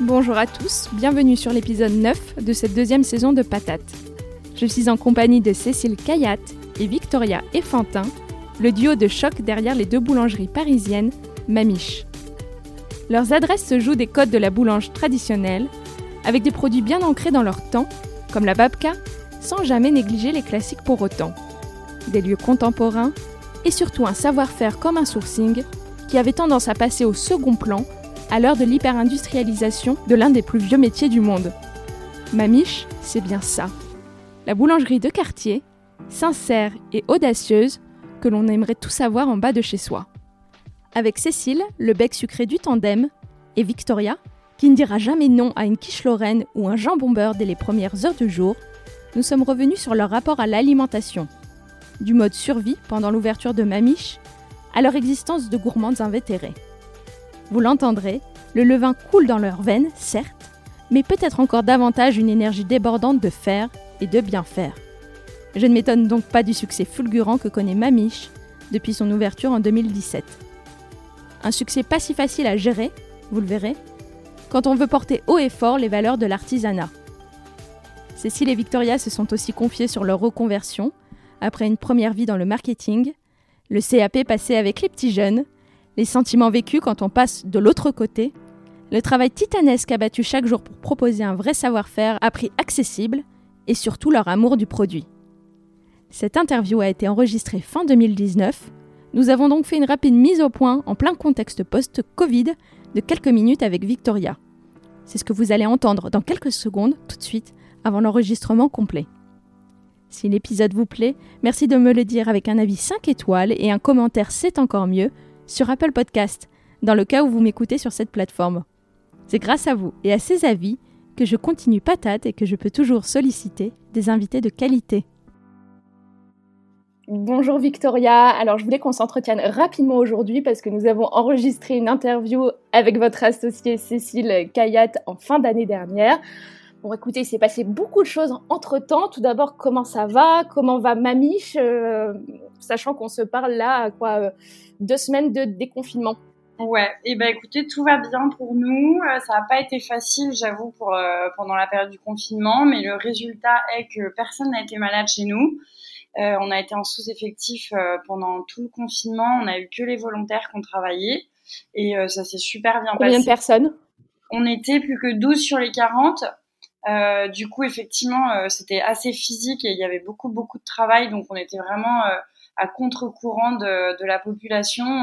Bonjour à tous, bienvenue sur l'épisode 9 de cette deuxième saison de Patate. Je suis en compagnie de Cécile Cayatte et Victoria Effantin, le duo de choc derrière les deux boulangeries parisiennes Mamiche. Leurs adresses se jouent des codes de la boulange traditionnelle, avec des produits bien ancrés dans leur temps, comme la babka, sans jamais négliger les classiques pour autant. Des lieux contemporains et surtout un savoir-faire comme un sourcing qui avait tendance à passer au second plan à l'heure de l'hyper-industrialisation de l'un des plus vieux métiers du monde. Mamiche, c'est bien ça. La boulangerie de quartier, sincère et audacieuse, que l'on aimerait tout savoir en bas de chez soi. Avec Cécile, le bec sucré du tandem, et Victoria, qui ne dira jamais non à une quiche lorraine ou un jambon beurre dès les premières heures du jour, nous sommes revenus sur leur rapport à l'alimentation. Du mode survie pendant l'ouverture de Mamiche, à leur existence de gourmandes invétérées. Vous l'entendrez, le levain coule dans leurs veines, certes, mais peut-être encore davantage une énergie débordante de faire et de bien faire. Je ne m'étonne donc pas du succès fulgurant que connaît Mamiche depuis son ouverture en 2017. Un succès pas si facile à gérer, vous le verrez, quand on veut porter haut et fort les valeurs de l'artisanat. Cécile et Victoria se sont aussi confiées sur leur reconversion, après une première vie dans le marketing, le CAP passé avec les petits jeunes les sentiments vécus quand on passe de l'autre côté, le travail titanesque abattu chaque jour pour proposer un vrai savoir-faire à prix accessible et surtout leur amour du produit. Cette interview a été enregistrée fin 2019. Nous avons donc fait une rapide mise au point en plein contexte post-Covid de quelques minutes avec Victoria. C'est ce que vous allez entendre dans quelques secondes tout de suite avant l'enregistrement complet. Si l'épisode vous plaît, merci de me le dire avec un avis 5 étoiles et un commentaire c'est encore mieux sur Apple Podcast, dans le cas où vous m'écoutez sur cette plateforme. C'est grâce à vous et à ces avis que je continue patate et que je peux toujours solliciter des invités de qualité. Bonjour Victoria, alors je voulais qu'on s'entretienne rapidement aujourd'hui parce que nous avons enregistré une interview avec votre associée Cécile Kayat en fin d'année dernière. Bon, écoutez, il s'est passé beaucoup de choses entre temps. Tout d'abord, comment ça va? Comment va Mamiche euh, Sachant qu'on se parle là, quoi euh, Deux semaines de déconfinement? Ouais, et eh ben écoutez, tout va bien pour nous. Euh, ça n'a pas été facile, j'avoue, pour pendant la période du confinement, mais le résultat est que personne n'a été malade chez nous. on a été en sous-effectif pendant tout le confinement. On a eu que les volontaires qui ont travaillé et ça s'est super bien passé. Combien de personnes? On était plus que 12 sur les 40. Euh, du coup, effectivement, euh, c'était assez physique et il y avait beaucoup, beaucoup de travail. Donc, on était vraiment euh, à contre-courant de, de, la population.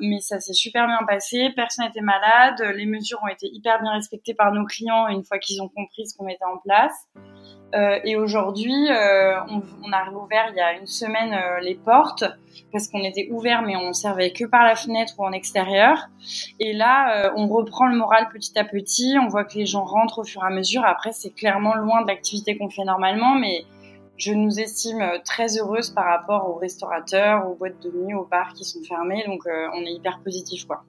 mais ça s'est super bien passé. Personne n'était malade. Les mesures ont été hyper bien respectées par nos clients une fois qu'ils ont compris ce qu'on mettait en place. Euh, et aujourd'hui, euh, on, on, a réouvert il y a une semaine euh, les portes parce qu'on était ouvert mais on servait que par la fenêtre ou en extérieur. Et là, on reprend le moral petit à petit. On voit que les gens rentrent au fur et à mesure. Après, c'est clairement loin de l'activité qu'on fait normalement, mais je nous estime très heureuse par rapport aux restaurateurs, aux boîtes de nuit, aux bars qui sont fermés. Donc, on est hyper positif, quoi.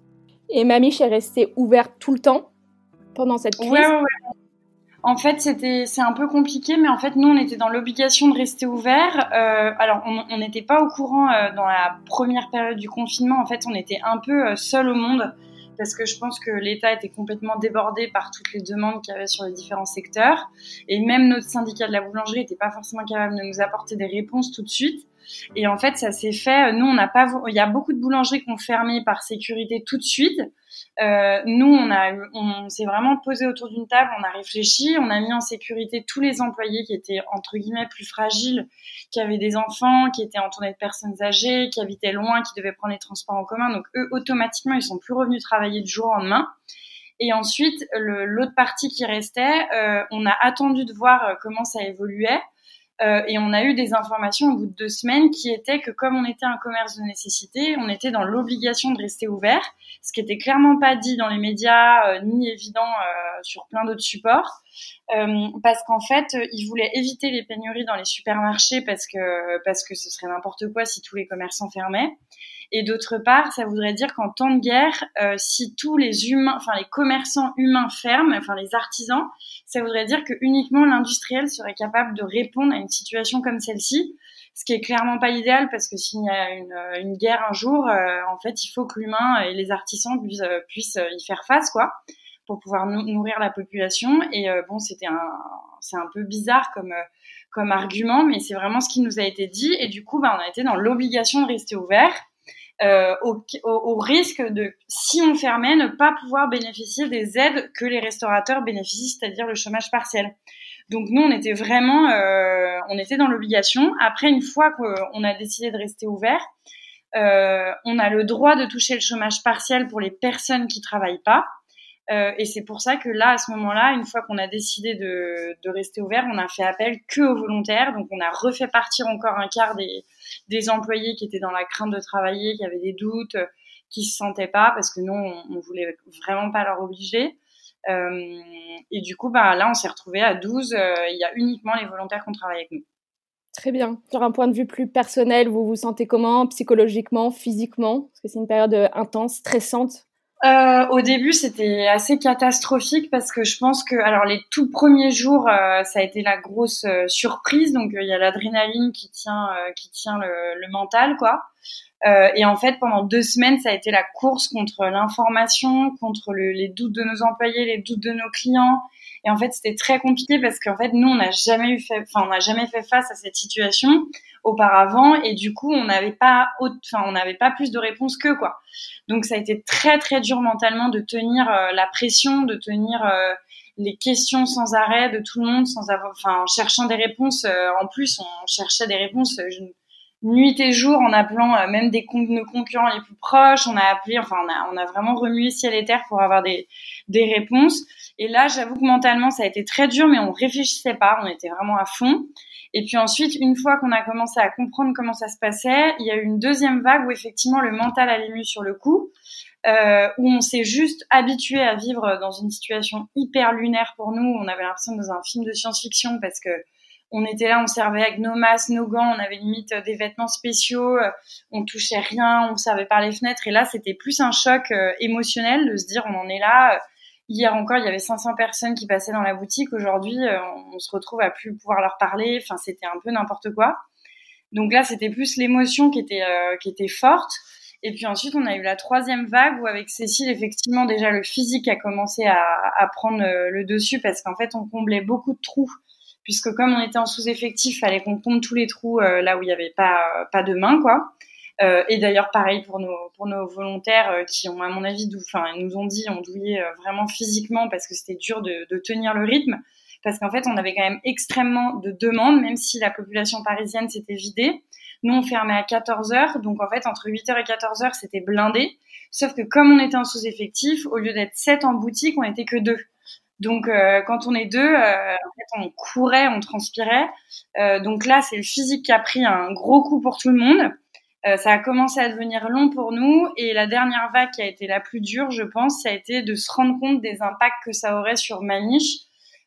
Et Mamiche est restée ouverte tout le temps pendant cette crise? Ouais, ouais, ouais. En fait, c'était c'est un peu compliqué, mais en fait, nous, on était dans l'obligation de rester ouvert. Euh, alors, on n'était pas au courant euh, dans la première période du confinement. En fait, on était un peu euh, seul au monde parce que je pense que l'État était complètement débordé par toutes les demandes qu'il y avait sur les différents secteurs. Et même notre syndicat de la boulangerie n'était pas forcément capable de nous apporter des réponses tout de suite. Et en fait, ça s'est fait. Nous, on n'a pas. Il y a beaucoup de boulangeries qui ont fermé par sécurité tout de suite. Euh, nous, on a, on s'est vraiment posé autour d'une table, on a réfléchi, on a mis en sécurité tous les employés qui étaient entre guillemets plus fragiles, qui avaient des enfants, qui étaient entourés de personnes âgées, qui habitaient loin, qui devaient prendre les transports en commun. Donc eux, automatiquement, ils sont plus revenus travailler du jour au lendemain. Et ensuite, l'autre partie qui restait, euh, on a attendu de voir euh, comment ça évoluait. Euh, et on a eu des informations au bout de deux semaines qui étaient que comme on était un commerce de nécessité, on était dans l'obligation de rester ouvert, ce qui était clairement pas dit dans les médias euh, ni évident euh, sur plein d'autres supports, parce qu'en fait ils voulaient éviter les pénuries dans les supermarchés parce que parce que ce serait n'importe quoi si tous les commerçants fermaient. Et d'autre part, ça voudrait dire qu'en temps de guerre, euh, si tous les humains, enfin les commerçants humains ferment, enfin les artisans, ça voudrait dire que uniquement l'industriel serait capable de répondre à une situation comme celle-ci, ce qui est clairement pas idéal parce que s'il y a une, euh, une guerre un jour, euh, en fait, il faut que l'humain et les artisans puissent, puissent, y faire face, quoi, pour pouvoir nourrir la population. Et bon, c'était un, c'est un peu bizarre comme comme argument, mais c'est vraiment ce qui nous a été dit. Et du coup, bah, on a été dans l'obligation de rester ouvert. Euh, au, risque de, si on fermait, ne pas pouvoir bénéficier des aides que les restaurateurs bénéficient, c'est-à-dire le chômage partiel. Donc nous, on était vraiment, euh, on était dans l'obligation. Après, une fois qu'on a décidé de rester ouvert, euh, on a le droit de toucher le chômage partiel pour les personnes qui travaillent pas. Et c'est pour ça que là, à ce moment-là, une fois qu'on a décidé de, de, rester ouvert, on a fait appel que aux volontaires. Donc on a refait partir encore un quart des, des employés qui étaient dans la crainte de travailler, qui avaient des doutes, qui se sentaient pas, parce que nous, on, on voulait vraiment pas leur obliger. Euh, et du coup, bah, là, on s'est retrouvé à 12. Euh, il y a uniquement les volontaires qui ont travaillé avec nous. Très bien. Sur un point de vue plus personnel, vous vous sentez comment psychologiquement, physiquement? Parce que c'est une période euh, intense, stressante euh, au début, c'était assez catastrophique parce que je pense que, alors les tout premiers jours, euh, ça a été la grosse euh, surprise. Donc il y a l'adrénaline qui tient, qui tient le, le, mental, quoi. et en fait, pendant deux semaines, ça a été la course contre l'information, contre le, les doutes de nos employés, les doutes de nos clients. Et en fait, c'était très compliqué parce qu'en fait, nous, on n'a jamais eu fait, enfin, on n'a jamais fait face à cette situation auparavant. Et du coup on n'avait pas enfin on n'avait pas plus de réponses que quoi. Donc ça a été très très dur mentalement de tenir euh, la pression de tenir euh, les questions sans arrêt de tout le monde sans avoir enfin en cherchant des réponses euh, en plus on cherchait des réponses nuit et jour en appelant même des nos concurrents les plus proches. On a appelé enfin on a on a vraiment remué ciel et terre pour avoir des des réponses et là j'avoue que mentalement ça a été très dur mais on réfléchissait pas on était vraiment à fond et puis ensuite, une fois qu'on a commencé à comprendre comment ça se passait, il y a eu une deuxième vague où effectivement le mental a ému sur le coup, euh, où on s'est juste habitué à vivre dans une situation hyper lunaire pour nous. On avait l'impression dans un film de science-fiction parce que on était là, on servait avec nos masques, nos gants, on avait limite des vêtements spéciaux, on touchait rien, on servait par les fenêtres. Et là, c'était plus un choc euh, émotionnel de se dire on en est là Hier encore, il y avait 500 personnes qui passaient dans la boutique. Aujourd'hui, euh, on se retrouve à plus pouvoir leur parler. Enfin, c'était un peu n'importe quoi. Donc là, c'était plus l'émotion qui était euh, qui était forte. Et puis ensuite, on a eu la troisième vague où avec Cécile, effectivement, déjà le physique a commencé à, à prendre euh, le dessus parce qu'en fait, on comblait beaucoup de trous puisque comme on était en sous-effectif, fallait qu'on comble tous les trous là où il n'y avait pas pas de main, quoi. Euh, et d'ailleurs, pareil pour nos, volontaires euh, qui ont, à mon avis, nous ont dit, ont douillé euh, vraiment physiquement parce que c'était dur de, tenir le rythme. Parce qu'en fait, on avait quand même extrêmement de demandes, même si la population parisienne s'était vidée. Nous, on fermait à 14 heures. Donc, en fait, entre 8 h et 14 heures, c'était blindé. Sauf que comme on était en sous-effectif, au lieu d'être 7 en boutique, on était que deux. Donc quand on est deux, en fait, on courait, on transpirait. Donc là, c'est le physique qui a pris un gros coup pour tout le monde. Euh, ça a commencé à devenir long pour nous et la dernière vague qui a été la plus dure, je pense, ça a été de se rendre compte des impacts que ça aurait sur Maniche.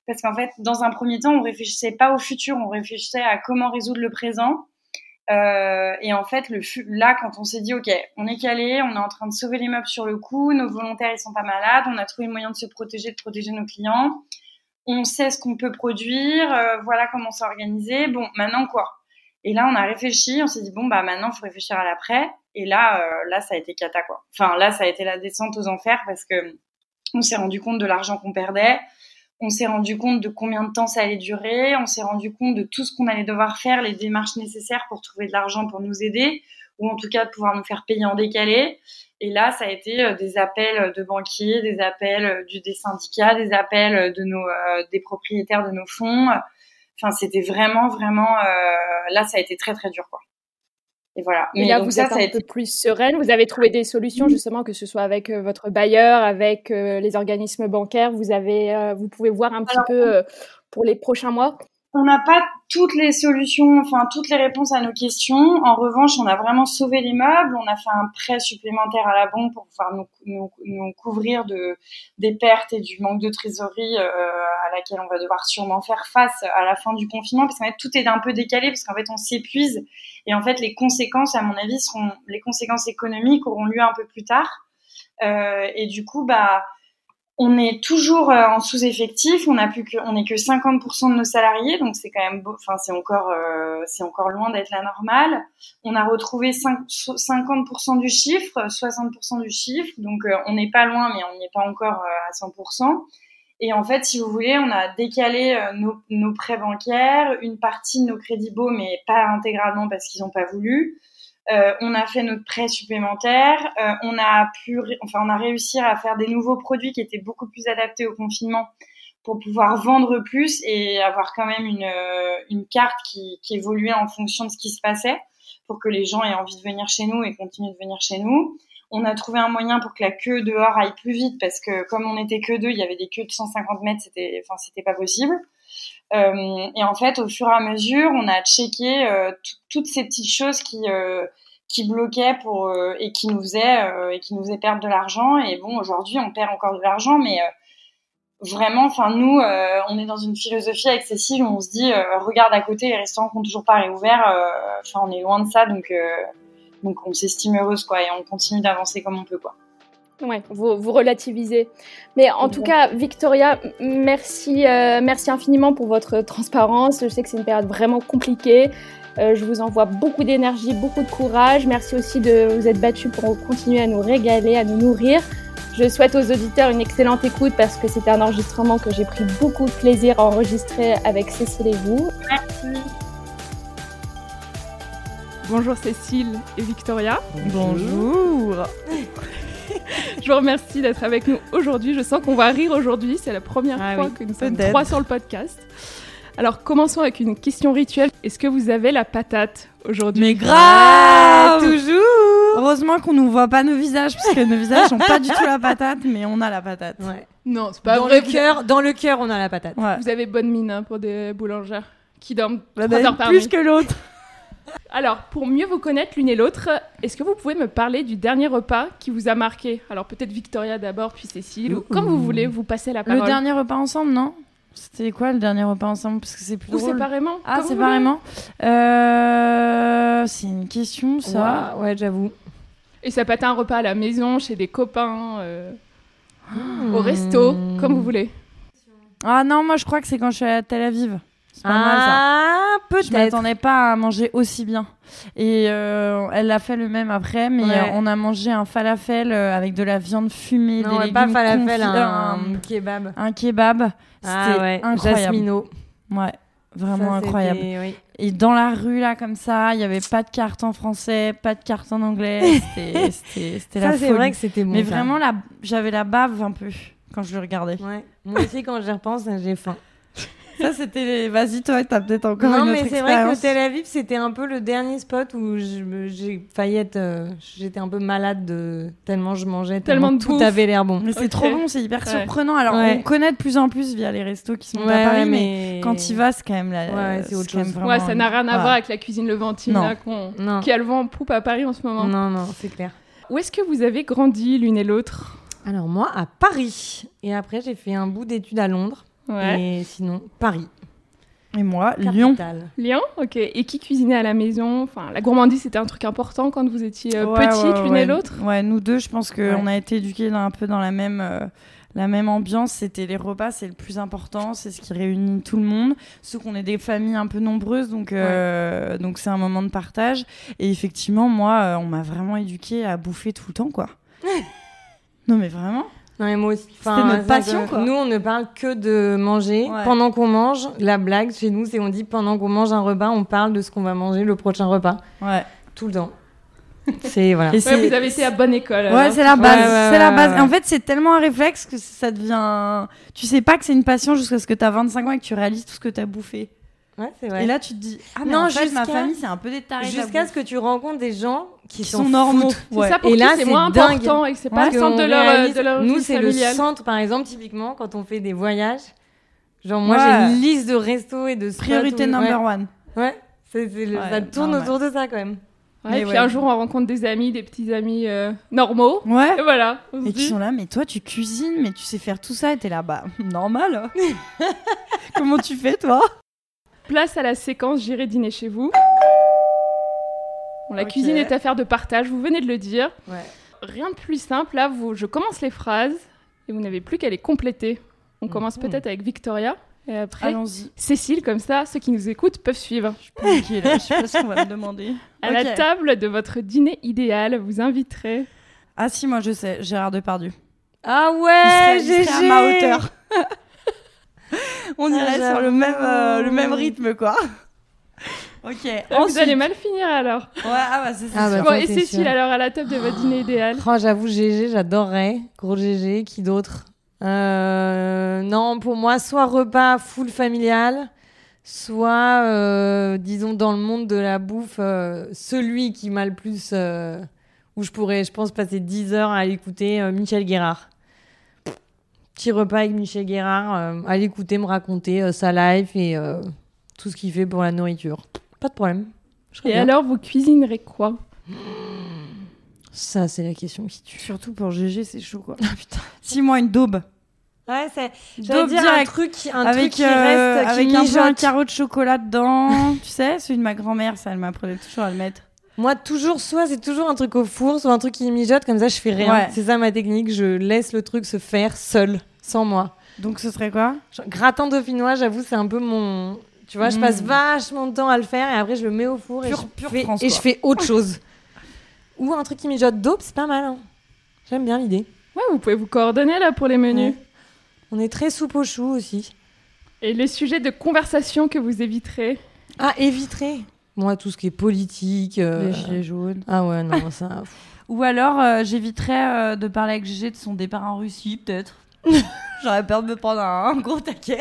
Parce qu'en fait, dans un premier temps, on réfléchissait pas au futur, on réfléchissait à comment résoudre le présent. Euh, et en fait, le là, quand on s'est dit, ok, on est calé, on est en train de sauver les meubles sur le coup, nos volontaires ils sont pas malades, on a trouvé le moyen de se protéger, de protéger nos clients, on sait ce qu'on peut produire, euh, voilà comment s'organiser. Bon, maintenant quoi? Et là, on a réfléchi, on s'est dit bon bah maintenant, faut réfléchir à l'après. Et là, euh, là, ça a été cata quoi. Enfin là, ça a été la descente aux enfers parce que on s'est rendu compte de l'argent qu'on perdait. On s'est rendu compte de combien de temps ça allait durer. On s'est rendu compte de tout ce qu'on allait devoir faire, les démarches nécessaires pour trouver de l'argent pour nous aider, ou en tout cas de pouvoir nous faire payer en décalé. Et là, ça a été euh, des appels de banquiers, des appels euh, du, des syndicats, des appels de nos, euh, des propriétaires de nos fonds. Enfin, c'était vraiment, vraiment. là, ça a été très, très dur, quoi. Et voilà. Mais là, vous êtes un peu plus sereine. Vous avez trouvé des solutions, justement, que ce soit avec euh, votre bailleur, avec euh, les organismes bancaires. Vous avez, euh, vous pouvez voir un petit peu pour les prochains mois? On n'a pas toutes les solutions, enfin toutes les réponses à nos questions. En revanche, on a vraiment sauvé l'immeuble. On a fait un prêt supplémentaire à la banque pour pouvoir nous, nous, nous couvrir de des pertes et du manque de trésorerie euh, à laquelle on va devoir sûrement faire face à la fin du confinement, parce qu'en fait tout est un peu décalé, parce qu'en fait on s'épuise et en fait les conséquences, à mon avis, seront les conséquences économiques auront lieu un peu plus tard. Euh, et du coup, bah on est toujours euh, en sous-effectif, on a plus que, on est que 50% de nos salariés, donc c'est quand même, beau, enfin c'est encore, euh, c'est encore loin d'être la normale. On a retrouvé 5, 50% du chiffre, 60% du chiffre, donc euh, on n'est pas loin, mais on n'y est pas encore à 100%. Et en fait, si vous voulez, on a décalé nos, nos prêts bancaires, une partie de nos crédits beaux, mais pas intégralement parce qu'ils n'ont pas voulu. Euh, on a fait notre prêt supplémentaire. Euh, on a pu, enfin, on a réussi à faire des nouveaux produits qui étaient beaucoup plus adaptés au confinement pour pouvoir vendre plus et avoir quand même une, euh, une carte qui, qui évoluait en fonction de ce qui se passait pour que les gens aient envie de venir chez nous et continuent de venir chez nous. On a trouvé un moyen pour que la queue dehors aille plus vite parce que comme on était que deux, il y avait des queues de 150 mètres, c'était, enfin, c'était pas possible. Euh, et en fait, au fur et à mesure, on a checké euh, toutes ces petites choses qui euh, qui bloquaient pour et qui nous faisaient et qui nous faisaient perdre de l'argent. Et bon, aujourd'hui, on perd encore de l'argent, mais vraiment, enfin nous, on est dans une philosophie avec Cécile où on se dit, regarde à côté, les restaurants qui ont toujours pas réouvert. Enfin, on est loin de ça, donc donc on s'estime heureuse quoi, et on continue d'avancer comme on peut quoi. Ouais, vous, vous relativisez. Mais en tout cas, Victoria, merci, euh, merci infiniment pour votre transparence. Je sais que c'est une période vraiment compliquée. Euh, je vous envoie beaucoup d'énergie, beaucoup de courage. Merci aussi de vous être battu pour continuer à nous régaler, à nous nourrir. Je souhaite aux auditeurs une excellente écoute parce que c'était un enregistrement que j'ai pris beaucoup de plaisir à enregistrer avec Cécile et vous. Merci. Bonjour Cécile et Victoria. Bonjour. je vous remercie d'être avec nous aujourd'hui. Je sens qu'on va rire aujourd'hui. C'est la première ah fois que nous sommes trois sur le podcast. Alors, commençons avec une question rituelle. Est-ce que vous avez la patate aujourd'hui? Mais grave Toujours Heureusement qu'on ne voit pas nos visages, parce que nos visages n'ont pas du tout la patate, mais on a la patate. Ouais. Non, c'est pas dans vrai. Le cœur, dans le cœur, on a la patate. Vous avez bonne mine hein, pour des boulangères qui dorment bah, bah, heures par Plus que l'autre alors, pour mieux vous connaître l'une et l'autre, est-ce que vous pouvez me parler du dernier repas qui vous a marqué? Alors, peut-être Victoria d'abord, puis Cécile, ou comme vous voulez, vous passez la parole. Le dernier repas ensemble, non? C'était quoi le dernier repas ensemble? Parce que c'est plus Ou séparément? Ah, séparément euh... C'est une question, ça. Ouais, j'avoue. Et ça peut être un repas à la maison, chez des copains, euh, au resto, comme vous voulez. Ah non, moi je crois que c'est quand je suis à Tel Aviv. C'est pas mal ça. Ah, peut-être. Je m'attendais pas à manger aussi bien. Et euh, elle a fait le même après, mais on a mangé un falafel euh, avec de la viande fumée, non, des pas falafel, un, kebab. Un kebab. Ah c'était ouais, incroyable. Jasmino. Ouais, vraiment incroyable. Et dans la rue là comme ça, il y avait pas de carte en français, pas de carte en anglais. C'était la folie. c'est vrai que c'était bon. Mais vraiment, j'avais la bave un peu quand je le regardais. Ouais. Moi aussi, quand j'y repense, j'ai faim. Ça, c'était. Vas-y, toi, t'as peut-être encore non, une autre Non, mais c'est vrai que Tel Aviv, c'était un peu le dernier spot où j'ai failli être. Euh, j'étais un peu malade de tellement je mangeais, tellement, tout avait l'air bon. Mais c'est trop bon, c'est hyper surprenant. Alors, on connaît de plus en plus via les restos qui sont à Paris, mais... quand il va, c'est quand même la. Ouais, c'est autre chose. Ouais, ça n'a rien à voir avec la cuisine Levantine là, qui a le vent en poupe à Paris en ce moment. Non, non, c'est clair. Où est-ce que vous avez grandi l'une et l'autre? Alors, moi, à Paris. Et après, j'ai fait un bout d'études à Londres. Ouais. Et sinon, Paris. Et moi, Lyon. Lyon, ok. Et qui cuisinait à la maison? Enfin, la gourmandise, c'était un truc important quand vous étiez euh, petite, l'une et l'autre? Ouais, nous deux, je pense qu'on a été éduqués un peu dans la même. Euh, la même ambiance, c'était les repas, c'est le plus important, c'est ce qui réunit tout le monde. Sauf qu'on est des familles un peu nombreuses, donc euh, donc c'est un moment de partage. Et effectivement, moi, on m'a vraiment éduqué à bouffer tout le temps, quoi. non, mais vraiment. Non, mais moi aussi. C'était notre passion, quoi. Nous, on ne parle que de manger. Ouais. Pendant qu'on mange, la blague chez nous, c'est on dit pendant qu'on mange un repas, on parle de ce qu'on va manger le prochain repas. Ouais. Tout le temps. C'est voilà. Et Ouais, vous avez été à bonne école. Ouais, c'est la base. Ouais, ouais, c'est la base. en fait, c'est tellement un réflexe que ça devient. Tu sais pas que c'est une passion jusqu'à ce que t'as 25 ans et que tu réalises tout ce que t'as bouffé. Ouais, c'est vrai. Et là, tu te dis, ah, mais Non, en fait, ma jusqu'à- famille, c'est un peu des tarés. Jusqu'à ce que tu rencontres des gens qui, sont normaux. Ouais. ça pour Et qui là, c'est moins dingue. important et que c'est pas Ouais, le centre de leur, euh, réalise- de leur Nous, c'est le centre, par exemple, typiquement, quand on fait des voyages. Genre, moi, Ouais. j'ai une liste de restos et de Priorité où- number ouais. one. Ouais, le- ça tourne autour de ça quand même. Ouais, et puis ouais. un jour, on rencontre des amis, des petits amis euh, normaux. Ouais. Et voilà. Et qui sont là, mais toi, tu cuisines, mais tu sais faire tout ça, et t'es là, bah, normal. Comment tu fais, toi? Place à la séquence J'irai dîner chez vous. Bon, la cuisine est affaire de partage, vous venez de le dire. Ouais. Rien de plus simple, là, vous, je commence les phrases et vous n'avez plus qu'à les compléter. On commence Mhm. peut-être avec Victoria et après. Cécile, comme ça, ceux qui nous écoutent peuvent suivre. Ok, là, je sais pas ce qu'on va me demander. À la table de votre dîner idéal, vous inviterez. Ah si, moi je sais, Gérard Depardieu. Ah ouais, serait à ma hauteur. On Ah, irait sur j'avoue. le même, euh, le même rythme, quoi. ok. Ah, Vous allez mal finir alors. Ouais, ah bah c'est Ah bah. Bon, ça, et c'est Cécile, alors à la table de votre dîner idéal Oh, j'avoue, GG, j'adorerais. Gros GG, qui d'autre? Euh, Non, pour moi, soit repas full familial, soit, euh, disons, dans le monde de la bouffe, euh, celui qui m'a le plus. euh, où je pourrais, je pense, passer 10 heures à l'écouter, euh, Michel Guérard. Petit repas avec Michel Guérard, euh, à l'écouter, me raconter euh, sa life et euh, tout ce qu'il fait pour la nourriture. Pas de problème. Je Et bien. alors, vous cuisinerez quoi? Ça, c'est la question qui tue. Surtout pour GG, c'est chaud, quoi. Ah putain. Si, moi, une daube. Ouais, c'est. Daube dire direct. un truc, un avec truc qui euh, reste, qui avec un peu un carreau de chocolat dedans. tu sais, celui de ma grand-mère, ça, elle m'apprenait toujours à le mettre. Moi, toujours, soit c'est toujours un truc au four, soit un truc qui mijote, comme ça je fais rien. Ouais. C'est ça ma technique, je laisse le truc se faire seul, sans moi. Donc ce serait quoi? Genre, gratin dauphinois, j'avoue, c'est un peu mon. Tu vois, je passe vachement de temps à le faire et après je le mets au four et, Pure- je, pure fais, France, et quoi. je fais autre chose. Ou un truc qui mijote d'aube, c'est pas mal. hein. J'aime bien l'idée. Ouais, vous pouvez vous coordonner là pour les menus. Ouais. On est très soupe aux choux aussi. Et les sujets de conversation que vous éviterez? Ah, éviterai. Moi, tout ce qui est politique. euh, Les gilets jaunes. Ah ouais, non, ça. Ou alors, euh, j'éviterais euh, de parler avec GG de son départ en Russie, peut-être. J'aurais peur de me prendre un, un gros taquet.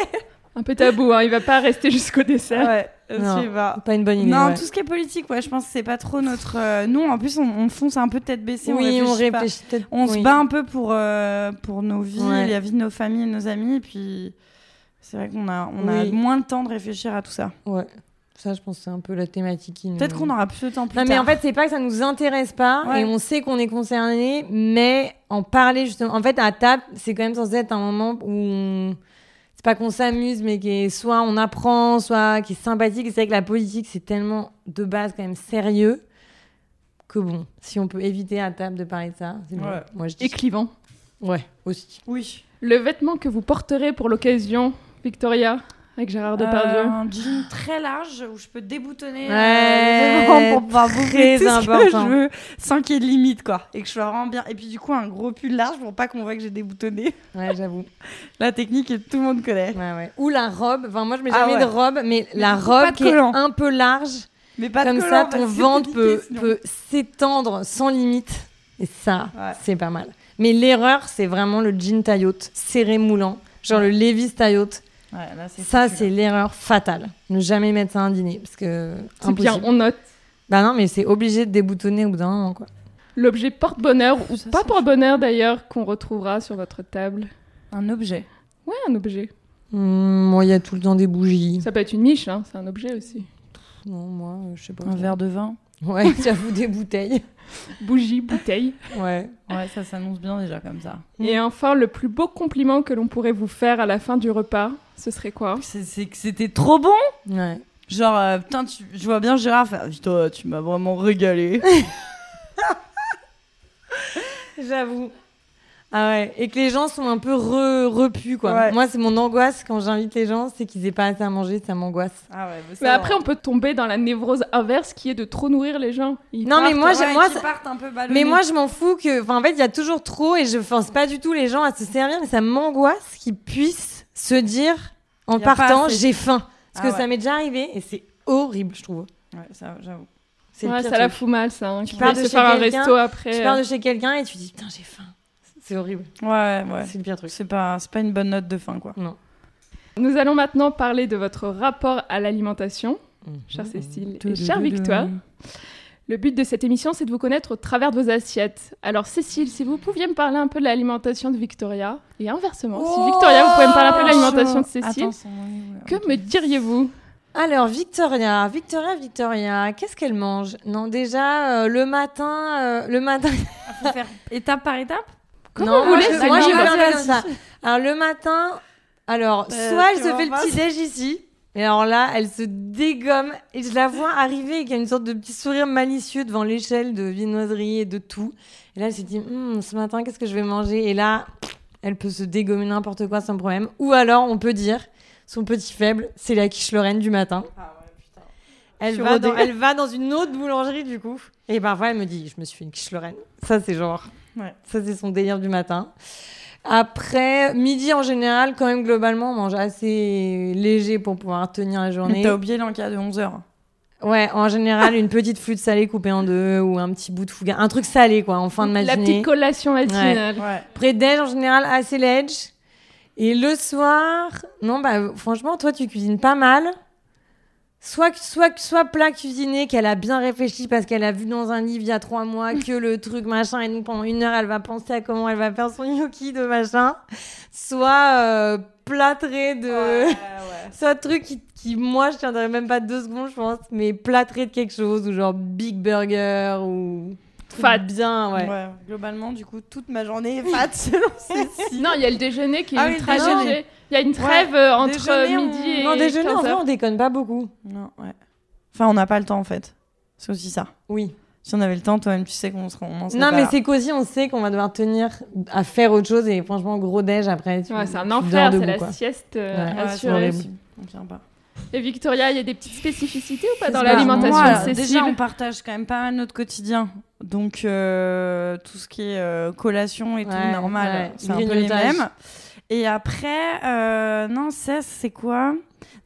Un peu tabou, hein, il va pas rester jusqu'au dessert. Ouais, Non. pas. Pas une bonne idée. Non, ouais. tout ce qui est politique, ouais, je pense que c'est pas trop notre. euh, Nous, en plus, on, on fonce un peu tête baissée. oui, on on réfléchit pas. réfléchit peut-être. On oui. se bat un peu pour, euh, pour nos vies, Ouais. la vie de nos familles et nos amis. Et puis, c'est vrai qu'on a, on a moins le temps de réfléchir à tout ça. Ouais. Ça, je pense que c'est un peu la thématique qui nous... Peut-être qu'on aura plus de temps plus Non, mais en fait, c'est pas que ça nous intéresse pas Ouais. et on sait qu'on est concerné, mais en parler justement. En fait, à table, c'est quand même censé être un moment où on- c'est pas qu'on s'amuse, mais qui est soit on apprend, soit qui est sympathique. Et c'est vrai que la politique, c'est tellement de base quand même sérieux que bon, si on peut éviter à table de parler de ça, c'est bon. Ouais. Moi, je dis. Et clivant. Ouais, aussi. Oui. Le vêtement que vous porterez pour l'occasion, Victoria, avec Gérard Depardieu. Euh, un jean très large où je peux déboutonner euh, Ouais, les vêtements pour pouvoir bouffer ce que je veux sans qu'il y ait de limite quoi et que je sois vraiment bien et puis du coup un gros pull large pour pas qu'on voit que j'ai déboutonné Ouais, j'avoue. la technique que tout le monde connaît Ouais, ouais. Ou la robe. Enfin, moi, je mets Ah jamais de robe, mais, la robe de qui est un peu large. mais pas de Comme collant, ça, ton ventre peut, s'étendre sans limite. Et ça, c'est pas mal. Mais l'erreur, c'est vraiment le jean taille haute, serré moulant. Genre le Levi's taille haute. Ouais, là, c'est Ça, c'est l'erreur fatale. Ne jamais mettre ça à un dîner. Parce que. C'est bien, on note. Bah non, mais c'est obligé de déboutonner au bout d'un moment, quoi. L'objet porte-bonheur, ou Ça, pas porte-bonheur d'ailleurs, qu'on retrouvera sur votre table. un objet Ouais, un objet. Hum, moi, il y a tout le temps des bougies. Ça peut être une miche, hein, c'est un objet aussi. Non, moi, euh, je sais pas. un verre de vin Ouais, j'avoue, des bouteilles. Bougie, bouteille. Ouais. ouais ça s'annonce bien déjà comme ça Et enfin, le plus beau compliment que l'on pourrait vous faire à la fin du repas, ce serait quoi? C'est que c'était trop bon? Ouais. genre euh, putain tu- je vois bien Gérard faire putain tu m'as vraiment régalé J'avoue. Ah ouais, et que les gens sont un peu re, repus, quoi. Ouais. Moi, c'est mon angoisse quand j'invite les gens, c'est qu'ils aient pas assez à manger, ça m'angoisse. Ah ouais, Mais après, on peut tomber dans la névrose inverse qui est de trop nourrir les gens. Ils Non, mais moi, ouais, moi, un peu. Mais moi, je m'en fous que. Enfin, en fait, il y a toujours trop et je force pas du tout les gens à se servir, mais ça m'angoisse qu'ils puissent se dire en partant, assez. j'ai faim. Parce Ah que ça m'est déjà arrivé et c'est horrible, je trouve. Ouais, ça, j'avoue. C'est Ouais, ça la fout mal, ça. Hein, qui pars veulent de se chez faire un quelqu'un, resto après. Tu pars de chez quelqu'un et tu dis, putain, j'ai faim. C'est horrible. Ouais, ouais. C'est le pire truc. C'est pas, c'est pas une bonne note de fin, quoi. Non. Nous allons maintenant parler de votre rapport à l'alimentation, chère Cécile et chère Victoire. Le but de cette émission, c'est de vous connaître au travers de vos assiettes. Alors, Cécile, si vous pouviez me parler un peu de l'alimentation de Victoria, et inversement, si Oh, Victoria, vous pouvez me parler un peu de l'alimentation de Cécile, que me diriez-vous? Alors, Victoria, Victoria, Victoria, qu'est-ce qu'elle mange? Non, déjà, euh, le matin, euh, le matin. Faut faire étape par étape? Comme non, vous moi, voulez, moi, je libre. vais faire Vas-y, comme ça. Alors, le matin, alors, Euh, soit elle se fait le petit-déj ici, et alors là, elle se dégomme, et je la vois arriver avec une sorte de petit sourire malicieux devant l'échelle de viennoiserie et de tout. Et là, elle se dit, Hum, ce matin, qu'est-ce que je vais manger? Et là, elle peut se dégommer n'importe quoi sans problème. Ou alors, on peut dire, son petit faible, c'est la quiche Lorraine du matin. Elle Sur va, dans, elle va dans une autre boulangerie du coup. Et parfois elle me dit je me suis fait une quiche Lorraine. Ça c'est genre. Ouais. Ça c'est son délire du matin. Après, midi en général, quand même globalement, on mange assez léger pour pouvoir tenir la journée. t'as oublié l'encas de 11h. Ouais, en général, une petite flûte salée coupée en deux ou un petit bout de fougasse. Un truc salé quoi, en fin de La matinée. petite collation matinale. Ouais. Après-déj en général, assez ledge. Et le soir, non, bah franchement, toi tu cuisines pas mal. Soit, soit, soit plat cuisiné qu'elle a bien réfléchi parce qu'elle a vu dans un livre il y a trois mois que le truc machin et donc pendant une heure elle va penser à comment elle va faire son gnocchi de machin. Soit euh, plâtré de. soit truc qui, qui, moi je tiendrais même pas deux secondes je pense, mais plâtré de quelque chose ou genre big burger ou. Fat. Bien, ouais. Ouais, globalement, du coup, toute ma journée est fat selon Cécile. Non, il y a le déjeuner qui est Ah ultra léger. Il y a une trêve euh, entre Déjeuner, on- midi et Non, déjeuner, en 15 vrai, on déconne pas beaucoup. Non, ouais. Enfin, on n'a pas le temps en fait. C'est aussi ça. Oui. Si on avait le temps, toi-même, tu sais qu'on serait, on en Non, mais c'est qu'aussi, on sait qu'on va devoir tenir à faire autre chose et franchement, gros déj après. Tu, Ouais, c'est un enfer, c'est la quoi. sieste euh, Ouais. Ouais, c'est assurée. On tient pas. Et Victoria, il y a des petites spécificités ou pas dans l'alimentation Déjà, on partage quand même pas mal notre quotidien. Donc, euh, tout ce qui est euh, collation et tout, Ouais, normal, ouais. c'est un peu les mêmes. Et après, euh, non, ça, c'est quoi?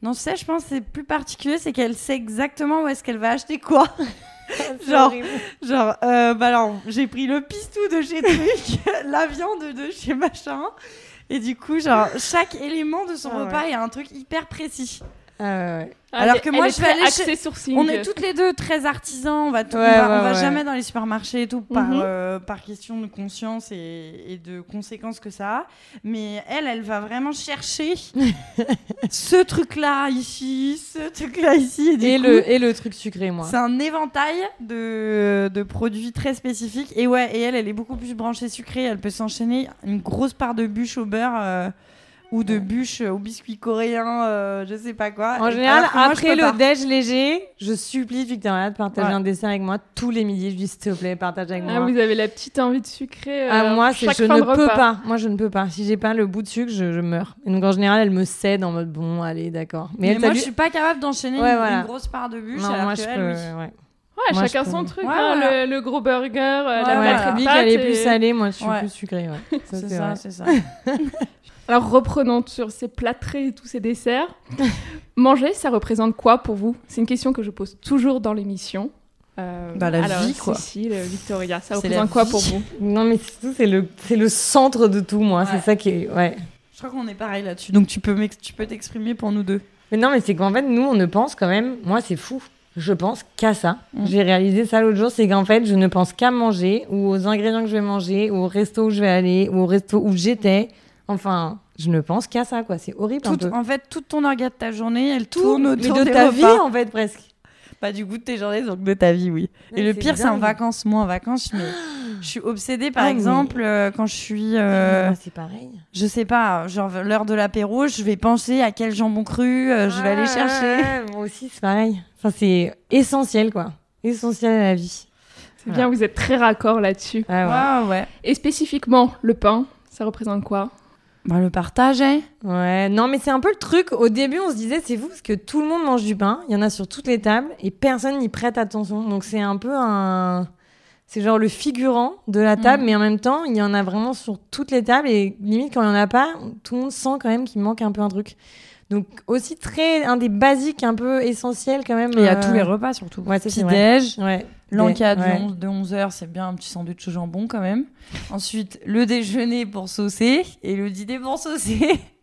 Non, ça, je pense, c'est plus particulier, c'est qu'elle sait exactement où est-ce qu'elle va acheter quoi. Genre, horrible. Genre, bah alors, j'ai pris le pistou de chez Truc, la viande de chez machin. Et du coup, genre, chaque élément de son Ah ouais. repas est un truc hyper précis. Ah. Ah, Alors que moi, je vais très aller chez-. On est toutes les deux très artisans, on va, tout- Ouais, on va, ouais, on va ouais. jamais dans les supermarchés et tout par, Mhm. euh, par question de conscience et, et de conséquences que ça a. Mais elle, elle va vraiment chercher ce truc-là ici, ce truc-là ici. Et, du Et, coup, le, et le truc sucré, moi. c'est un éventail de, de produits très spécifiques. Et ouais, et elle, elle est beaucoup plus branchée sucrée. Elle peut s'enchaîner une grosse part de bûche au beurre euh, ou de bûche au biscuit coréen, euh, je sais pas quoi. En général, moi, après le déj léger, je supplie Victoria de partager Ouais. un dessert avec moi tous les midis. Je dis, s'il te plaît, partage avec Ah, moi. vous avez la petite envie de sucrer. euh, Ah, moi, c'est je ne peux repas. pas. Moi, je ne peux pas. Si j'ai pas le bout de sucre, je, je meurs. Et donc, en général, elle me cède en mode bon, allez, d'accord. Mais, Mais, elle moi, je suis pas capable d'enchaîner Ouais, une, voilà. une grosse part de bûche. Non, alors moi, que je elle, peux. oui. ouais. Ouais, Moi, chacun son peux. truc. Ouais, hein, voilà. le, le gros burger, euh, Ouais, la ouais. Lui, pâtes elle est et- plus salée, moi, je suis Ouais. plus sucrée. Ouais. Ça, C'est c'est ça, vrai. c'est ça. Alors reprenons sur ces plâtrés et tous ces desserts. Manger, ça représente quoi pour vous? C'est une question que je pose toujours dans l'émission. Euh, Bah, la alors, vie, quoi. Cécile, Victoria, ça représente quoi pour vous? Non, mais c'est le, c'est le centre de tout, moi. Ouais. C'est ça qui est. Ouais. Je crois qu'on est pareil là-dessus. Donc tu peux m'ex- tu peux t'exprimer pour nous deux. Mais non, mais c'est qu'en fait, nous, on ne pense quand même. Moi, c'est fou. Je pense qu'à ça. Mm. J'ai réalisé ça l'autre jour, c'est qu'en fait, je ne pense qu'à manger, ou aux ingrédients que je vais manger, ou au resto où je vais aller, ou au resto où j'étais. Enfin, je ne pense qu'à ça, quoi. C'est horrible un Tout- peu. en fait, toute ton orga de ta journée, elle Tout, tourne mais autour de des ta repas. vie, en fait, presque. Pas du goût de tes journées, donc de ta vie, oui. Et le pire, c'est en vacances. Moi, en vacances, mais je suis obsédée, par Ah, mais- exemple, euh, quand je suis, euh, Moi, c'est pareil. je sais pas, genre l'heure de l'apéro, je vais penser à quel jambon cru euh, je vais aller Ouais, chercher. ouais, moi aussi, c'est pareil. Enfin, c'est essentiel, quoi. Essentiel à la vie. C'est bien, vous êtes très raccord là-dessus. Ah ouais. Ouais, ouais. Et spécifiquement, le pain, Ça représente quoi? Bah, le partage, hein Ouais, non, mais c'est un peu le truc. Au début, on se disait, c'est fou parce que tout le monde mange du pain. Il y en a sur toutes les tables et personne n'y prête attention. Donc, c'est un peu un. C'est genre le figurant de la table, Mm. mais en même temps, il y en a vraiment sur toutes les tables. Et limite, quand il n'y en a pas, tout le monde sent quand même qu'il manque un peu un truc. Donc, aussi très. Un des basiques un peu essentiels quand même. Et à euh, tous les repas surtout. Ouais, ça, c'est Petit-déj, Ouais. Ouais. de 11h, c'est bien un petit sandwich au jambon quand même. Ensuite, le déjeuner pour saucer et le dîner pour saucer.